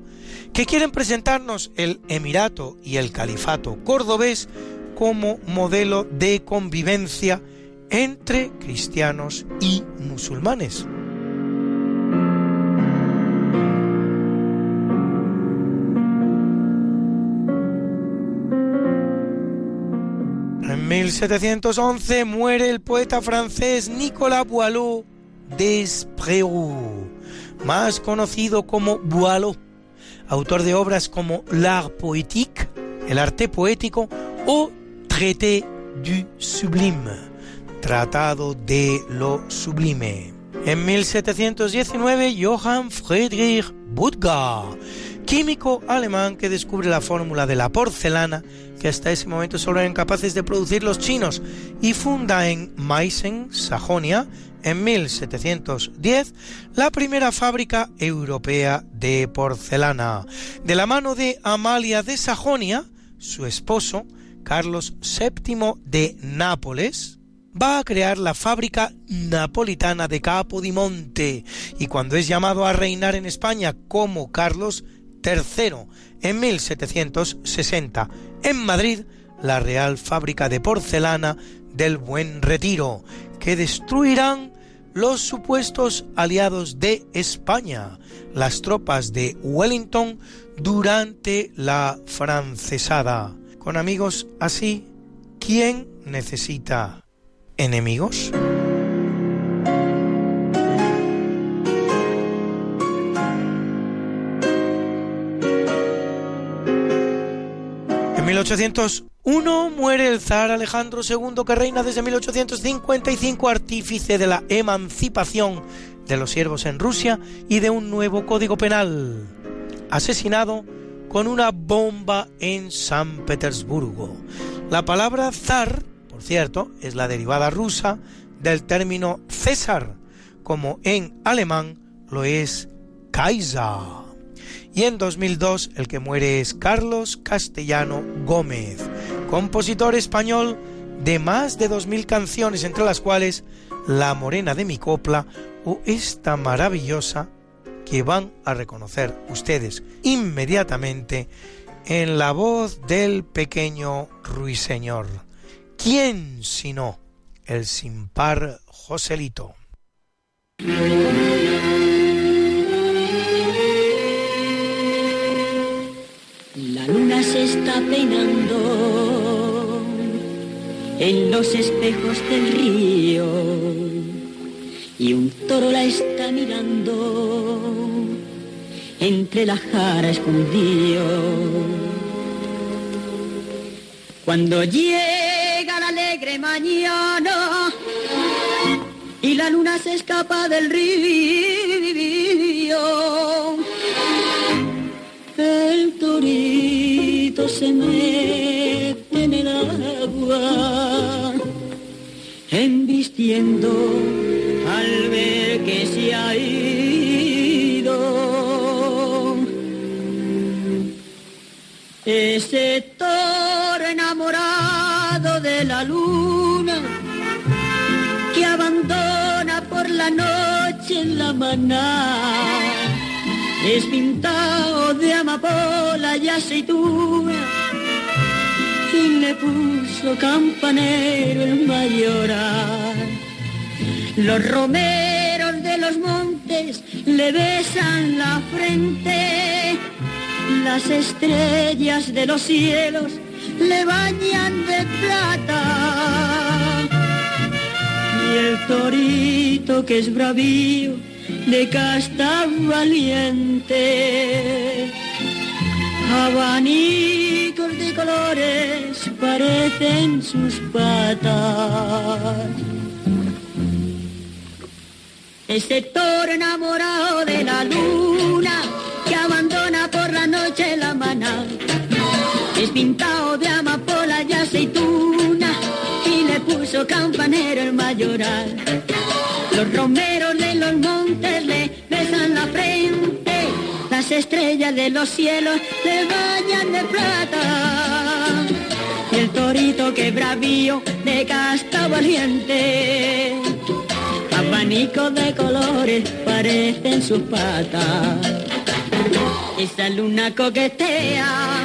que quieren presentarnos el Emirato y el Califato cordobés como modelo de convivencia entre cristianos y musulmanes. En 1711 muere el poeta francés Nicolas Boileau Despréaux, más conocido como Boileau, autor de obras como L'art poétique, el arte poético, o Traité du sublime, tratado de lo sublime. En 1719, Johann Friedrich Budgar, químico alemán que descubre la fórmula de la porcelana que hasta ese momento solo eran capaces de producir los chinos y funda en Meissen, Sajonia, en 1710, la primera fábrica europea de porcelana. De la mano de Amalia de Sajonia, su esposo, Carlos VII de Nápoles, va a crear la fábrica napolitana de Capodimonte y cuando es llamado a reinar en España como Carlos III en 1760 en Madrid la Real Fábrica de Porcelana del Buen Retiro, que destruirán los supuestos aliados de España, las tropas de Wellington, durante la francesada. Con amigos así, ¿quién necesita enemigos? 1801 muere el zar Alejandro II que reina desde 1855 artífice de la emancipación de los siervos en Rusia y de un nuevo código penal. Asesinado con una bomba en San Petersburgo. La palabra zar, por cierto, es la derivada rusa del término César, como en alemán lo es Kaiser y en 2002 el que muere es Carlos Castellano Gómez, compositor español de más de 2.000 canciones, entre las cuales La Morena de mi copla o esta maravillosa que van a reconocer ustedes inmediatamente en la voz del pequeño ruiseñor. ¿Quién sino el sin par Joselito? La luna se está peinando en los espejos del río y un toro la está mirando entre la jara escondido. Cuando llega la alegre mañana y la luna se escapa del río el torito se mete en el agua, embistiendo al ver que se ha ido. Ese toro enamorado de la luna que abandona por la noche en la maná es pintado de amapola y aceituna y le puso campanero el mayoral. Los romeros de los montes le besan la frente, las estrellas de los cielos le bañan de plata. Y el torito que es bravío de casta valiente. Abanicos de colores parecen sus patas. Ese toro enamorado de la luna que abandona por la noche la maná. Es pintado de amapola puso campanero el mayoral. Los romeros de los montes le besan la frente, las estrellas de los cielos le bañan de plata. Y el torito que bravío de casta valiente, abanico de colores parecen sus patas. Esa luna coquetea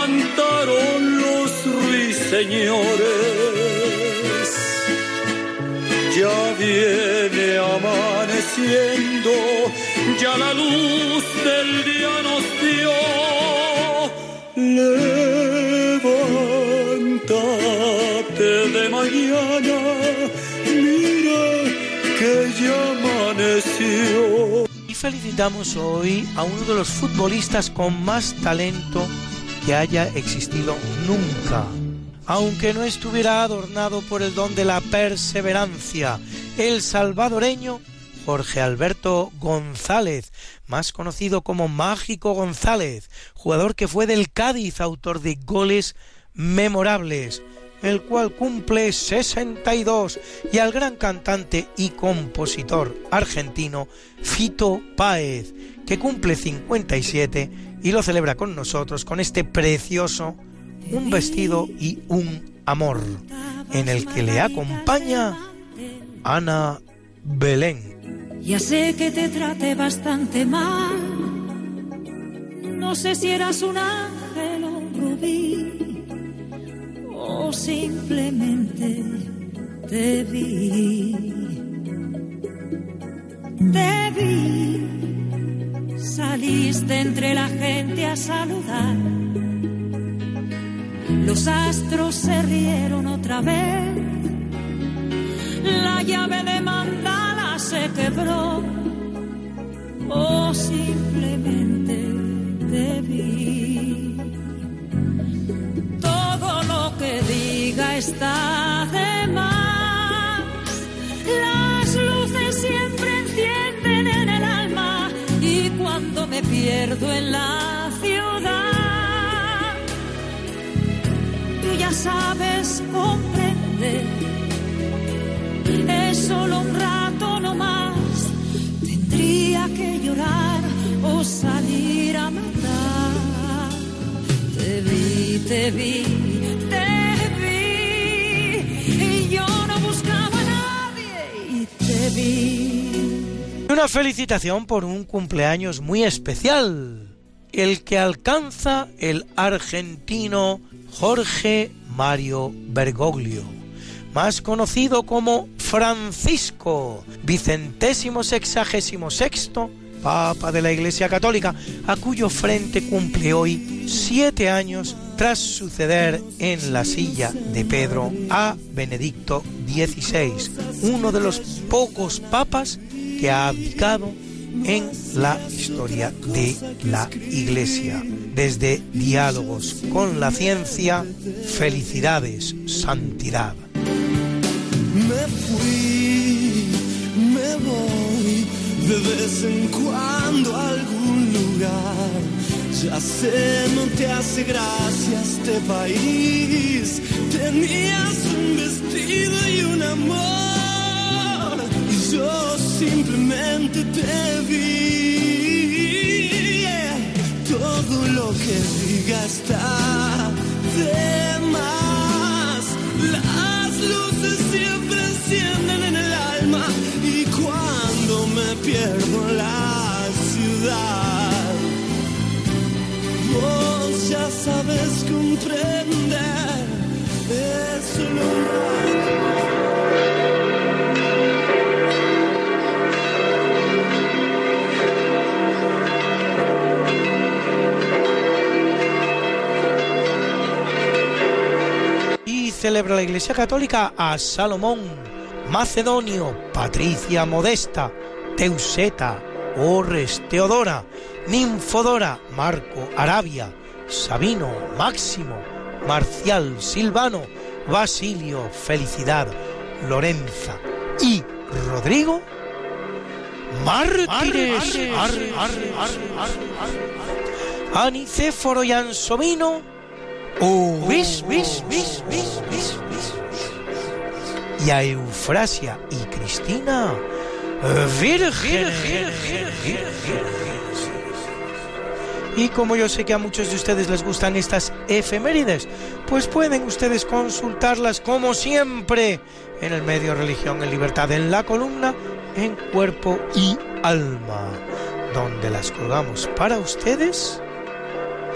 cantaron los ruiseñores. Ya viene amaneciendo, ya la luz del día nos dio. Levántate de mañana, mira que ya amaneció. Y felicitamos hoy a uno de los futbolistas con más talento haya existido nunca. Aunque no estuviera adornado por el don de la perseverancia, el salvadoreño Jorge Alberto González, más conocido como Mágico González, jugador que fue del Cádiz, autor de goles memorables, el cual cumple 62, y al gran cantante y compositor argentino Fito Páez, que cumple 57 y lo celebra con nosotros con este precioso Un vestido y un amor, en el que le acompaña Ana Belén. Ya sé que te trate bastante mal. No sé si eras un ángel o un rubí. O simplemente te vi. Te vi. Saliste entre la gente a saludar. Los astros se rieron otra vez. La llave de mandala se quebró. O simplemente te vi. Todo lo que diga está de más. Las luces siempre encienden me pierdo en la ciudad, tú ya sabes comprender. Es solo un rato no más. Tendría que llorar o salir a matar. Te vi, te vi, te vi. Y yo no buscaba a nadie y te vi. Una felicitación por un cumpleaños muy especial, el que alcanza el argentino Jorge Mario Bergoglio, más conocido como Francisco, vicentésimo sexagésimo sexto Papa de la Iglesia Católica, a cuyo frente cumple hoy siete años tras suceder en la silla de Pedro a. Benedicto XVI, uno de los pocos papas que ha abdicado en la historia de la Iglesia. Desde diálogos con la ciencia, felicidades, santidad. Me fui, me voy de vez en cuando a algún lugar. Ya sé, no te hace gracia este país. Tenías un vestido y un amor. Simplemente te vi. Todo lo que diga está de más. Las luces siempre encienden en el alma. Y cuando me pierdo en la ciudad, vos ya sabes comprender. Es solo celebra la Iglesia Católica a Salomón, Macedonio, Patricia Modesta, Teuseta, Orres, Teodora, Ninfodora, Marco, Arabia, Sabino, Máximo, Marcial, Silvano, Basilio, Felicidad, Lorenza y Rodrigo, mártires, Anicéforo y Ansomino, Uvis, vis, vis, vis, vis, vis. Y a Eufrasia y Cristina, virgen. Y como yo sé que a muchos de ustedes les gustan estas efemérides, pues pueden ustedes consultarlas como siempre en el medio Religión en Libertad, en la columna en Cuerpo y Alma, donde las colgamos para ustedes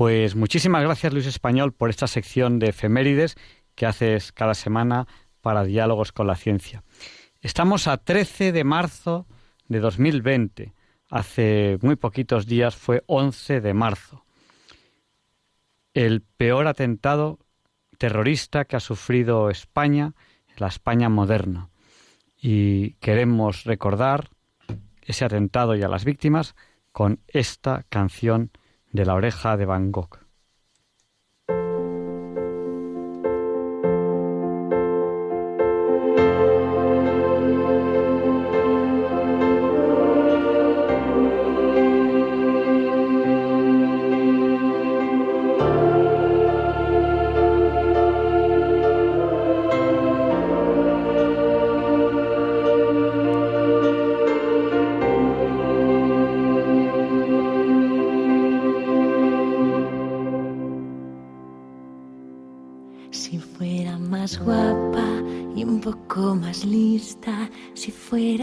Pues muchísimas gracias Luis Español por esta sección de efemérides que haces cada semana para Diálogos con la Ciencia. Estamos a 13 de marzo de 2020. Hace muy poquitos días fue 11 de marzo. El peor atentado terrorista que ha sufrido España, la España moderna. Y queremos recordar ese atentado y a las víctimas con esta canción de la oreja de Van Gogh.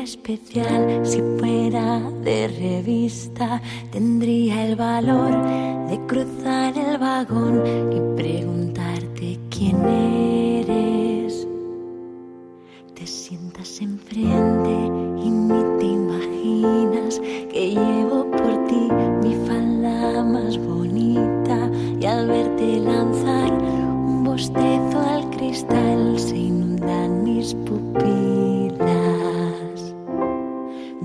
Especial,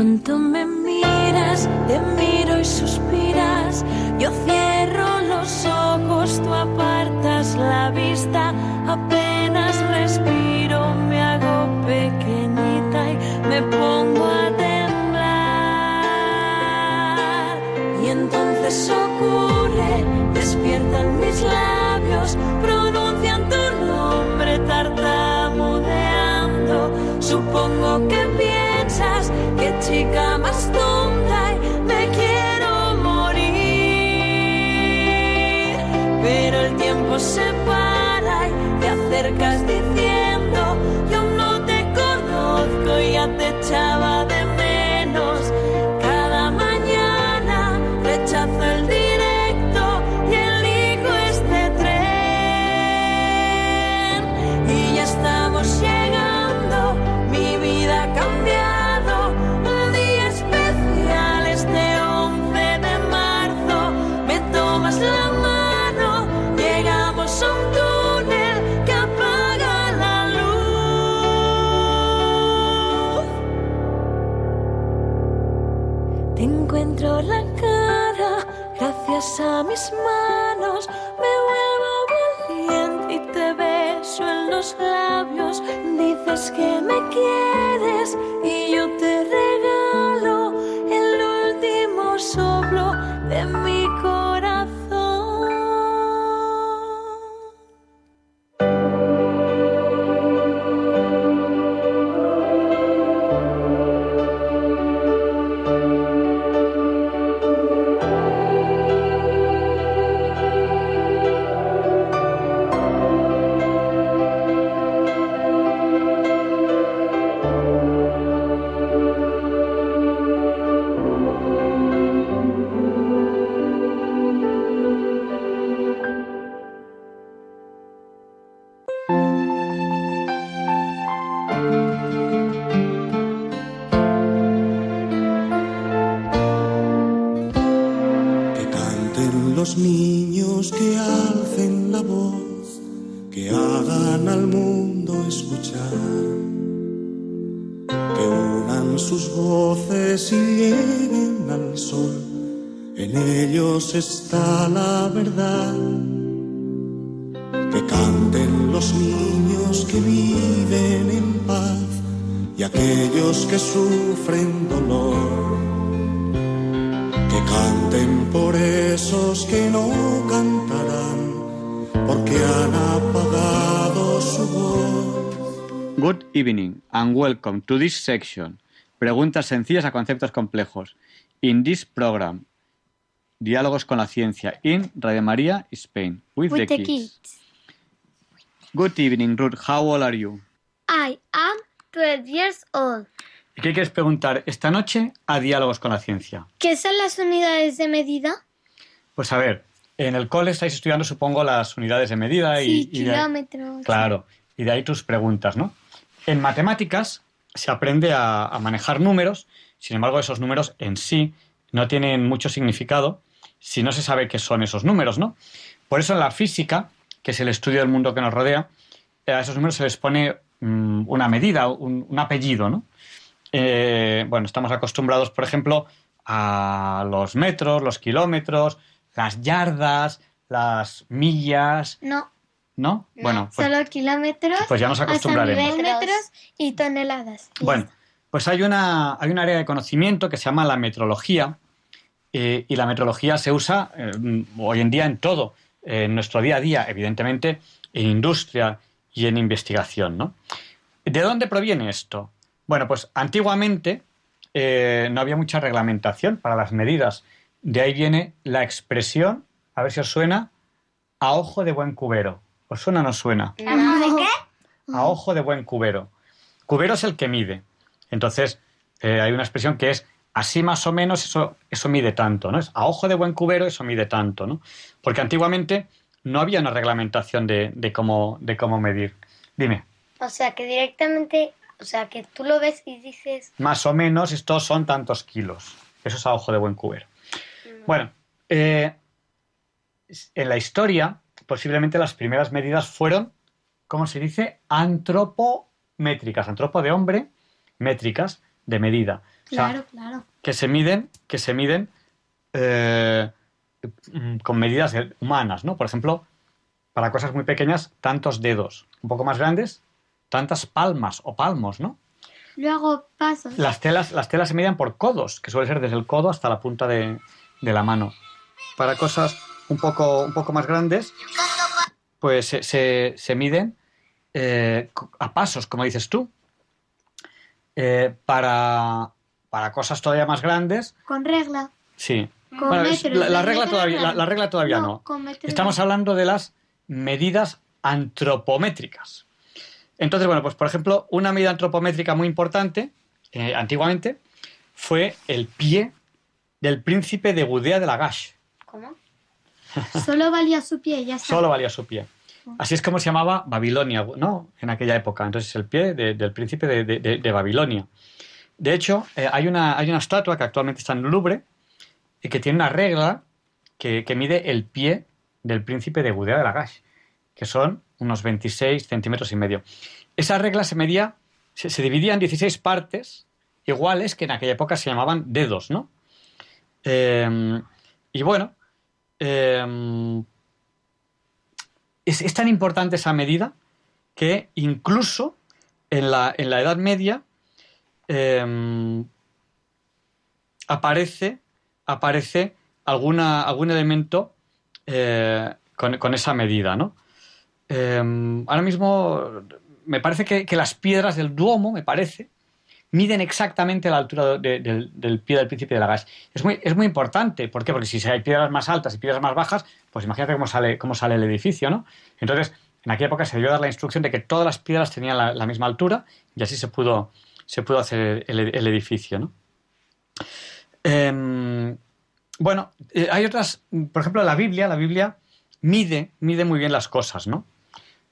Pronto me miras, te miro se gracias y aquellos que sufren dolor. Que canten por esos que no cantarán, porque han apagado su voz. Good evening and welcome to this section. Preguntas sencillas a conceptos complejos. In this program, Diálogos con la ciencia in Radio María, Spain, with, With the, the kids. kids. Good evening, Ruth. How old are you? I am 12 years old. ¿Y qué quieres preguntar esta noche a Diálogos con la ciencia? ¿Qué son las unidades de medida? Pues a ver, en el cole estáis estudiando, supongo, las unidades de medida y, Sí, y ahí-. Claro, y de ahí tus preguntas, ¿no? En matemáticas se aprende a, a manejar números, sin embargo, esos números en sí no tienen mucho significado si no se sabe qué son esos números, ¿no? Por eso en la física, que es el estudio del mundo que nos rodea, a esos números se les pone una medida, un, un apellido, ¿no? Eh, bueno, estamos acostumbrados, por ejemplo, a los metros, los kilómetros, las yardas, las millas, No, ¿no? Bueno, pues, solo kilómetros. pues ya nos hasta acostumbraremos. metros y toneladas. Y Bueno, pues hay una, hay un área de conocimiento que se llama la metrología eh, y la metrología se usa eh, hoy en día en todo, eh, en nuestro día a día, evidentemente en industria y en investigación, ¿no? ¿De dónde proviene esto? Bueno, pues antiguamente eh, no había mucha reglamentación para las medidas. De ahí viene la expresión, a ver si os suena, a ojo de buen cubero. ¿Os suena o no suena? ¿De qué? a ojo de buen cubero. Cubero es el que mide. Entonces, eh, hay una expresión que es así más o menos, eso, eso mide tanto, ¿no? Es a ojo de buen cubero, eso mide tanto, ¿no? Porque antiguamente no había una reglamentación de, de cómo, de cómo medir. Dime. O sea que directamente O sea, que tú lo ves y dices... Más o menos estos son tantos kilos. Eso es a ojo de buen cubero. Bueno, eh, en la historia, posiblemente las primeras medidas fueron, ¿cómo se dice? Antropométricas. Antropo de hombre, métricas de medida. O sea, Claro, claro. que se miden, que se miden eh, mm, con medidas humanas, ¿no? Por ejemplo, para cosas muy pequeñas, tantos dedos. Un poco más grandes, tantas palmas o palmos, ¿no? Luego pasos. Las telas, las telas se miden por codos, que suele ser desde el codo hasta la punta de, de la mano. Para cosas un poco, un poco más grandes, pues se, se- se miden eh, a pasos, como dices tú. Eh, para, para cosas todavía más grandes, Con regla. sí. Bueno, es- la, regla todavía, la, regla todavía No, Estamos hablando de las medidas antropométricas. Entonces, bueno, pues por ejemplo, una medida antropométrica muy importante, eh, antiguamente, fue el pie del príncipe de Gudea de Lagash. ¿Cómo? Solo valía su pie, ya está. Solo valía su pie. Así es como se llamaba Babilonia, ¿no? En aquella época. Entonces, el pie de- del príncipe de, de- de- de Babilonia. De hecho, eh, hay, una, hay una estatua que actualmente está en el Louvre y que tiene una regla que, que mide el pie del príncipe de Gudea de Lagash, que son unos 26 centímetros y medio. Esa regla se medía, se, se dividía en 16 partes iguales que en aquella época se llamaban dedos, ¿no? Eh, y bueno, eh, es, es tan importante esa medida que incluso en la, en la Edad Media eh, aparece, aparece alguna, algún elemento eh, con, con esa medida, ¿no? Eh, ahora mismo me parece que, que las piedras del Duomo, me parece, miden exactamente la altura de- del, del pie del príncipe de Lagash. Es muy, es muy importante. ¿Por qué? Porque si hay piedras más altas y piedras más bajas, pues imagínate cómo sale, cómo sale el edificio, ¿no? Entonces, en aquella época se debió dar la instrucción de que todas las piedras tenían la, la misma altura y así se pudo, se pudo hacer el, el edificio, ¿no? Em, bueno, eh, hay otras, por ejemplo, la Biblia, la Biblia mide, mide muy bien las cosas, ¿no?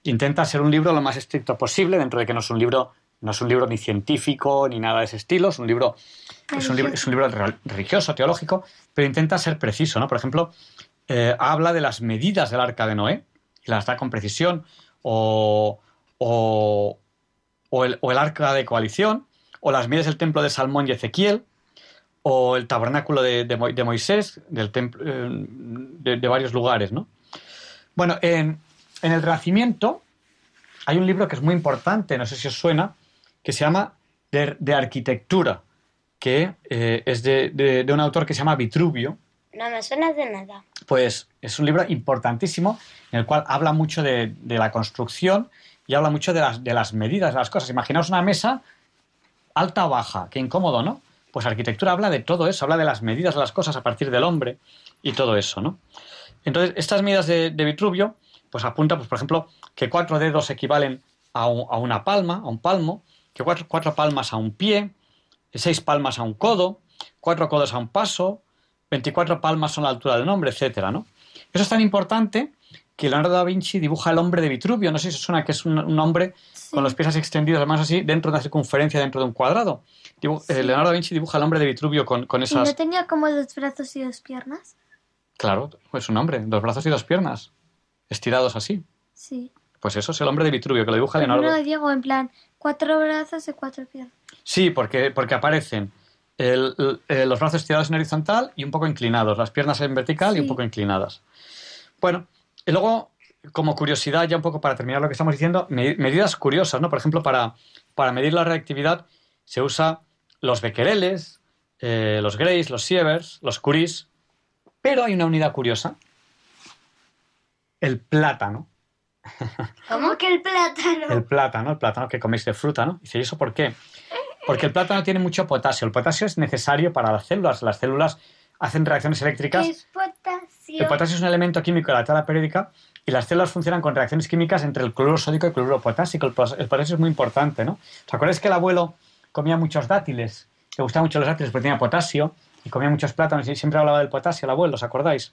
Intenta ser un libro lo más estricto posible, dentro de que no es un libro, no es un libro ni científico ni nada de ese estilo, es un libro, es un libro, es un libro re- religioso, teológico, pero intenta ser preciso, ¿no? Por ejemplo, eh, habla de las medidas del arca de Noé y las da con precisión, o, o, o el, o el arca de coalición, o las medidas del templo de Salmón y Ezequiel, o el tabernáculo de, de Mo- de Moisés, del templo, eh, de, de varios lugares, ¿no? Bueno, en, en el Renacimiento hay un libro que es muy importante, no sé si os suena, que se llama De, Arquitectura, que eh, es de, un autor que se llama Vitruvio. No me suena de nada. Pues es un libro importantísimo en el cual habla mucho de, de la construcción y habla mucho de las, de las medidas de las cosas. Imaginaos una mesa alta o baja, qué incómodo, ¿no? Pues arquitectura habla de todo eso, habla de las medidas de las cosas a partir del hombre y todo eso, ¿no? Entonces, estas medidas de, Vitruvio, pues apunta, pues, por ejemplo, que cuatro dedos equivalen a una palma, a un palmo, que cuatro, cuatro palmas a un pie, seis palmas a un codo, cuatro codos a un paso, 24 palmas son la altura del nombre, etcétera, ¿no? Eso es tan importante que Leonardo da Vinci dibuja el hombre de Vitruvio. No sé si os suena que es un, un hombre con los pies así extendidos, además así, dentro de una circunferencia, dentro de un cuadrado. Dibu- eh, Leonardo da Vinci dibuja el hombre de Vitruvio con, con ¿Y esas... no tenía como dos brazos y dos piernas? Claro, es un hombre, dos brazos y dos piernas, estirados así. Sí. Pues eso es el hombre de Vitruvio, que lo dibuja Pero Leonardo. no, Diego, en plan, cuatro brazos y cuatro piernas. Sí, porque, porque aparecen el- el- eh, los brazos estirados en horizontal y un poco inclinados, las piernas en vertical y un Sí. poco inclinadas. Bueno, y luego, como curiosidad, ya un poco para terminar lo que estamos diciendo, me- medidas curiosas, ¿no? Por ejemplo, para, para medir la reactividad se usa los becquereles, eh, los grays, los sieverts, los curies, pero hay una unidad curiosa, el plátano. ¿Cómo que el plátano? El plátano, el plátano que coméis de fruta, ¿no? Dice, ¿y eso por qué? Porque el plátano tiene mucho potasio. El potasio es necesario para las células. Las células hacen reacciones eléctricas. ¿Qué es potasio? El potasio es un elemento químico de la tabla periódica y las células funcionan con reacciones químicas entre el cloruro sódico y el cloruro potásico. El, potasio es muy importante, ¿no? ¿Os acordáis que el abuelo comía muchos dátiles? Le gustaban mucho los dátiles porque tenía potasio y comía muchos plátanos y siempre hablaba del potasio el abuelo, ¿os acordáis?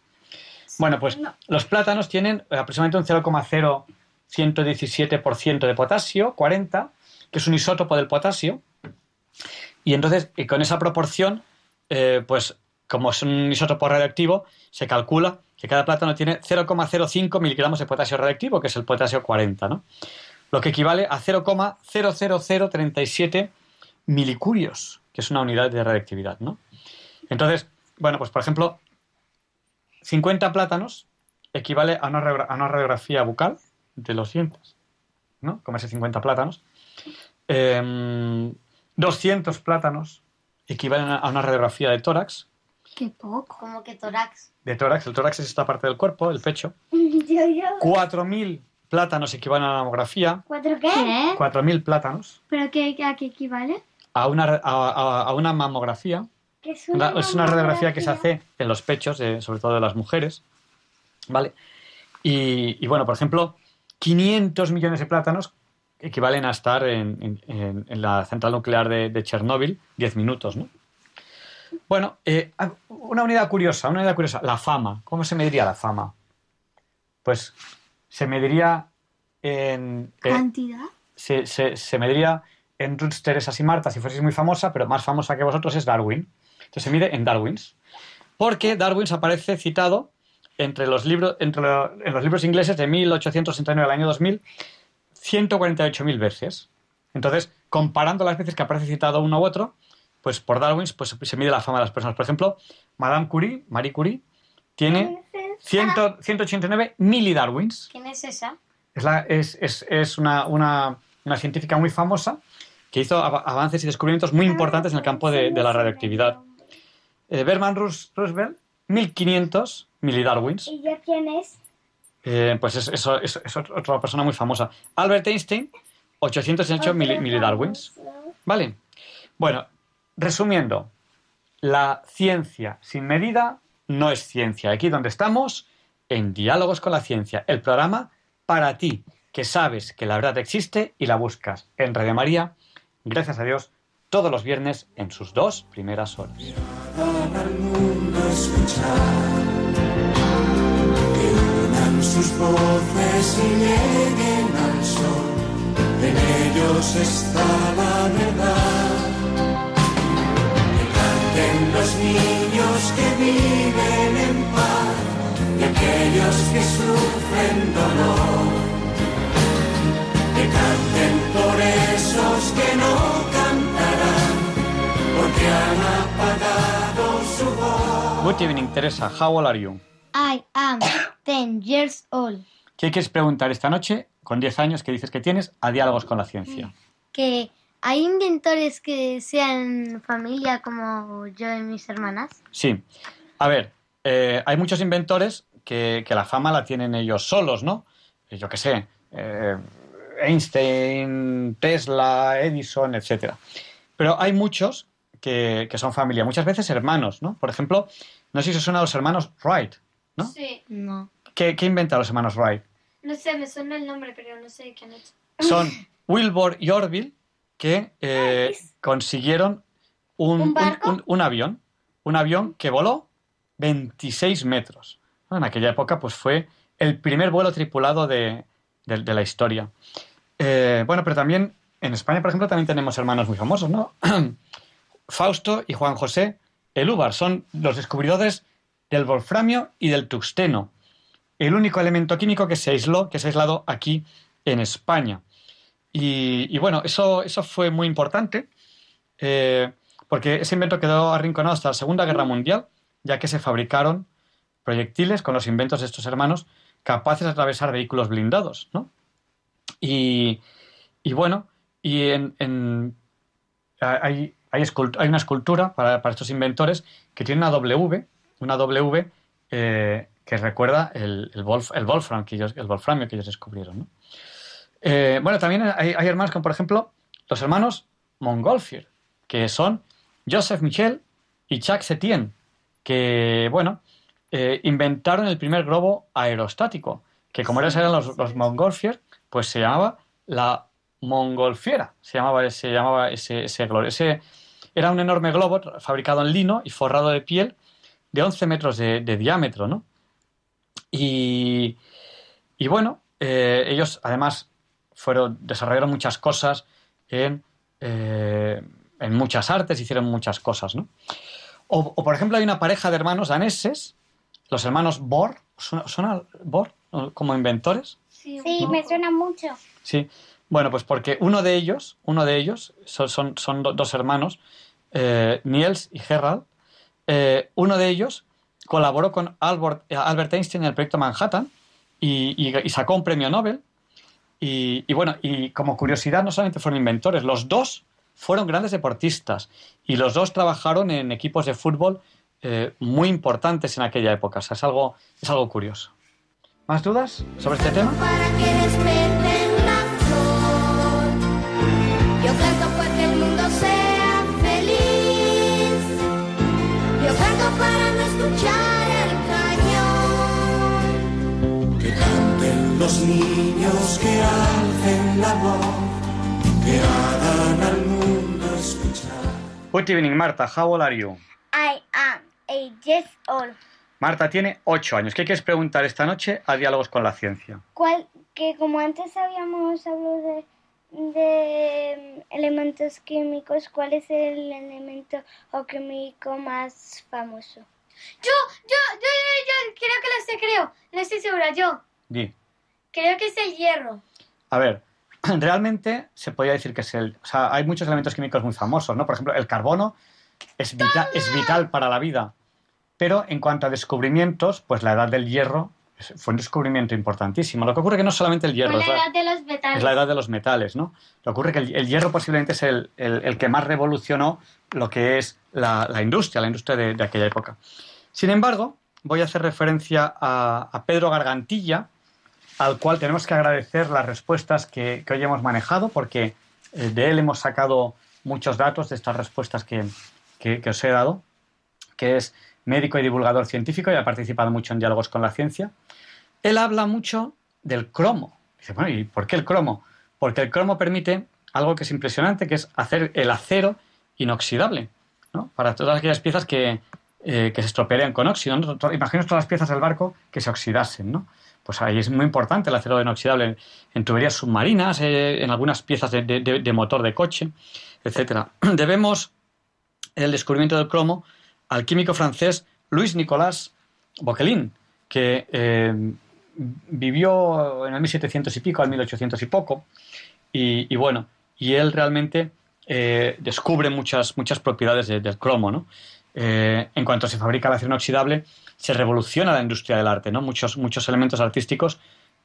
Bueno, pues los plátanos tienen aproximadamente un 0,0117% de potasio, 40, que es un isótopo del potasio, y entonces y con esa proporción, eh, pues como es un isótopo radioactivo, se calcula que cada plátano tiene 0,05 miligramos de potasio radioactivo, que es el potasio 40, ¿no? Lo que equivale a 0,00037 milicurios, que es una unidad de radioactividad, ¿no? Entonces, bueno, pues por ejemplo, 50 plátanos equivale a una, radiografía bucal de los dientes, ¿no? Comerse 50 plátanos. Em, 200 plátanos equivalen a una radiografía de tórax. Qué poco. Como que tórax. De tórax, el tórax es esta parte del cuerpo, el pecho. Yo, yo. 4.000 plátanos equivalen a una mamografía. ¿Cuatro qué? 4.000 plátanos ¿Pero qué, a qué equivale? a una, a, a- a una mamografía. ¿Qué es Una- es una radiografía que se hace en los pechos, de- sobre todo de las mujeres. ¿Vale? Y, y, bueno, por ejemplo, 500 millones de plátanos equivalen a estar en, en- en- en la central nuclear de, de Chernóbil 10 minutos, ¿no? Bueno, eh, una unidad curiosa, una unidad curiosa, la fama. ¿Cómo se mediría la fama? Pues se mediría en... en- ¿Cantidad? se, se, se mediría en Ruth, Teresas y Marta si fueseis muy famosa, pero más famosa que vosotros es Darwin. Entonces se mide en Darwins. Porque Darwin aparece citado entre los libros, entre lo- en los libros ingleses de 1869 al año 2000 148.000 veces. Entonces, comparando las veces que aparece citado uno u otro, pues por Darwin pues, se mide la fama de las personas. Por ejemplo, Madame Curie, Marie Curie, tiene 100 189 milidarwins. ¿Quién es esa? Es, la- es, es- es una, una- una científica muy famosa que hizo av- avances y descubrimientos muy importantes en el campo de, de la radioactividad. Eh, Berman Roosevelt, 1500 milidarwins. ¿Y yo quién es? Eh, pues es, es- es- es otra persona muy famosa. Albert Einstein, 808 mili- milidarwins. Vale. Bueno, resumiendo, la ciencia sin medida no es ciencia. Aquí donde estamos, en Diálogos con la Ciencia, el programa para ti, que sabes que la verdad existe y la buscas en Radio María, gracias a Dios, todos los viernes en sus dos primeras horas. Canten los niños que viven en paz y aquellos que sufren dolor. Que canten por esos que no cantarán porque han apagado su voz. Good evening, Teresa. How old are you? I am 10 years old. ¿Qué quieres preguntar esta noche, con 10 años que dices que tienes, a Diálogos con la Ciencia? Que hay inventores que sean familia como yo y mis hermanas. Sí. A ver, eh, hay muchos inventores que, que la fama la tienen ellos solos, ¿no? Eh, Yo qué sé, eh, Einstein, Tesla, Edison, etcétera. Pero hay muchos que, que son familia, muchas veces hermanos, ¿no? Por ejemplo, no sé si os suena a los hermanos Wright, ¿no? Sí. No. ¿Qué, qué inventan los hermanos Wright? No sé, me suena el nombre, pero no sé qué han hecho. Son Wilbur y Orville que eh, consiguieron un, ¿Un barco? un- un avión, un avión que voló 26 metros. En aquella época, pues fue el primer vuelo tripulado de, de- de la historia. Eh, bueno, pero también en España, por ejemplo, también tenemos hermanos muy famosos, ¿no? Fausto y Juan José Elúbar son los descubridores del wolframio y del tungsteno, el único elemento químico que se aisló, que se ha aislado aquí en España. Y, bueno, eso, eso fue muy importante, eh, porque ese invento quedó arrinconado hasta la Segunda Guerra Mundial, ya que se fabricaron proyectiles con los inventos de estos hermanos capaces de atravesar vehículos blindados, ¿no? Y, bueno, y hay, hay una escultura para, para estos inventores que tiene una W, una W eh, que recuerda el, el, wolf- el wolfram que ellos, el wolframio que ellos descubrieron, ¿no? Eh, bueno, también hay, hay hermanos como, por ejemplo, los hermanos Montgolfier, que son Joseph Michel y Jacques Etienne, que, bueno, eh, inventaron el primer globo aerostático, que como eran los, los Montgolfier, pues se llamaba la Montgolfiera, se llamaba, se llamaba ese, ese globo. Ese, era un enorme globo fabricado en lino y forrado de piel de 11 metros de, de diámetro, ¿no? Y, y bueno, eh, ellos además fueron, desarrollaron muchas cosas en, eh, en muchas artes, hicieron muchas cosas, ¿no? O, o, por ejemplo, hay una pareja de hermanos daneses, los hermanos Bohr, ¿suena, suena Bohr como inventores? Sí, me suena mucho. Sí. Bueno, pues porque uno de ellos, uno de ellos, son, son, son do- dos hermanos, eh, Niels y Gerald, eh, uno de ellos colaboró con Albert, eh, Albert Einstein en el proyecto Manhattan y, y- y sacó un premio Nobel. Y, bueno, y como curiosidad, no solamente fueron inventores, los dos fueron grandes deportistas y los dos trabajaron en equipos de fútbol eh, muy importantes en aquella época. O sea, es algo, es algo curioso. ¿Más dudas sobre este tema? Los niños, que alcen la voz, que hagan al mundo escuchar. Good evening, Marta. How old are you? I am eight years old. Marta tiene ocho años. ¿Qué quieres preguntar esta noche a Diálogos con la Ciencia? ¿Cuál, que como antes habíamos hablado de, de mm, elementos químicos, ¿cuál es el elemento o químico más famoso? Yo, yo, yo, yo, yo creo que lo sé, creo. No estoy segura, yo. Di. Creo que es el hierro. A ver, realmente se podría decir que es el... O sea, hay muchos elementos químicos muy famosos, ¿no? Por ejemplo, el carbono es, vita- es vital para la vida. Pero en cuanto a descubrimientos, pues la edad del hierro es- fue un descubrimiento importantísimo. Lo que ocurre que no es solamente el hierro, es la la- edad de los metales. es la edad de los metales, ¿no? Lo que ocurre que el, el hierro posiblemente es el, el- el que más revolucionó lo que es la, la industria, la industria de, de aquella época. Sin embargo, voy a hacer referencia a, a Pedro Gargantilla, al cual tenemos que agradecer las respuestas que, que hoy hemos manejado, porque eh, de él hemos sacado muchos datos de estas respuestas que, que- que os he dado, que es médico y divulgador científico y ha participado mucho en diálogos con la ciencia. Él habla mucho del cromo. Dice, ¿y por qué el cromo? Porque el cromo permite algo que es impresionante, que es hacer el acero inoxidable, ¿no? Para todas aquellas piezas que, eh, que se estropearían con óxido. ¿no? Imaginaos todas las piezas del barco que se oxidasen, ¿no? Pues ahí es muy importante el acero inoxidable en, en tuberías submarinas, eh, en algunas piezas de, motor de coche, etcétera. Debemos el descubrimiento del cromo al químico francés Louis Nicolas Bocquelin, que eh, vivió en el 1700 y pico al 1800 y poco, y, bueno, y él realmente eh, descubre muchas, muchas propiedades de- del cromo, ¿no? En cuanto se fabrica el acero inoxidable, se revoluciona la industria del arte, ¿no? Muchos, muchos elementos artísticos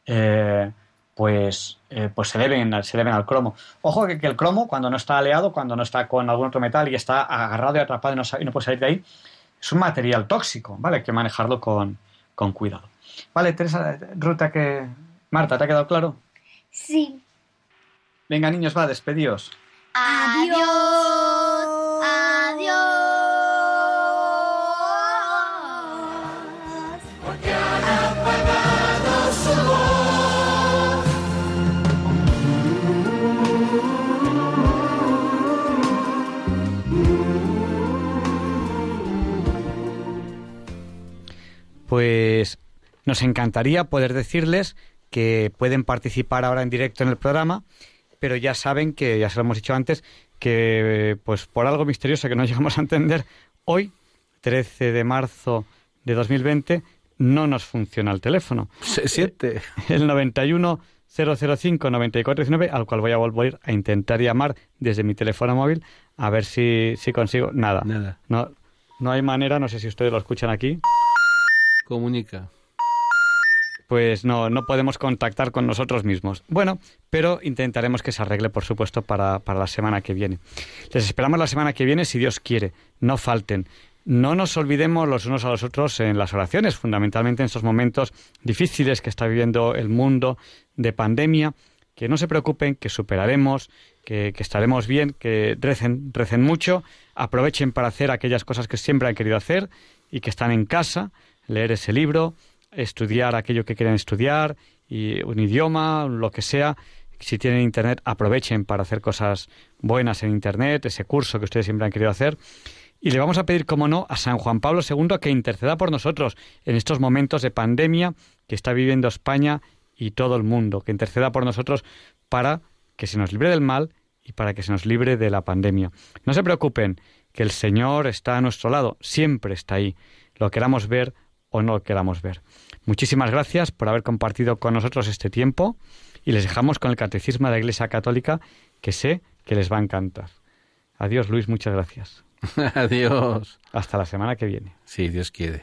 eh, pues, eh, pues se, deben, al- se deben al cromo. Ojo que, que el cromo, cuando no está aleado, cuando no está con algún otro metal y está agarrado y atrapado y no, y no puede salir de ahí, es un material tóxico, ¿vale? Hay que manejarlo con, con cuidado. Vale, Teresa, Ruta, que... Marta, ¿te ha quedado claro? Sí. Venga, niños, va, despedíos. Adiós. Adiós. Pues nos encantaría poder decirles que pueden participar ahora en directo en el programa, pero ya saben que, ya se lo hemos dicho antes, que pues por algo misterioso que no llegamos a entender, hoy, 13 de marzo de 2020, no nos funciona el teléfono. Se siente. El 91 005 9419, al cual voy a volver a intentar llamar desde mi teléfono móvil, a ver si, si consigo. Nada. Nada. No, no hay manera, no sé si ustedes lo escuchan aquí. Comunica. pues no, no podemos contactar con nosotros mismos. Bueno, pero intentaremos que se arregle, por supuesto, para, para la semana que viene. Les esperamos la semana que viene, si Dios quiere. No falten. No nos olvidemos los unos a los otros en las oraciones, fundamentalmente en estos momentos difíciles que está viviendo el mundo de pandemia. Que no se preocupen, que superaremos, que, que estaremos bien, que recen, recen mucho, aprovechen para hacer aquellas cosas que siempre han querido hacer y que están en casa, leer ese libro, estudiar aquello que quieren estudiar, y un idioma, lo que sea. Si tienen internet, aprovechen para hacer cosas buenas en internet, ese curso que ustedes siempre han querido hacer. Y le vamos a pedir, como no, a San Juan Pablo II que interceda por nosotros en estos momentos de pandemia que está viviendo España y todo el mundo, que interceda por nosotros para que se nos libre del mal y para que se nos libre de la pandemia. No se preocupen, que el Señor está a nuestro lado, siempre está ahí, lo queramos ver o no lo queramos ver. Muchísimas gracias por haber compartido con nosotros este tiempo y les dejamos con el Catecismo de la Iglesia Católica que sé que les va a encantar. Adiós Luis, muchas gracias. Adiós. Hasta la semana que viene. Sí, Dios quiere.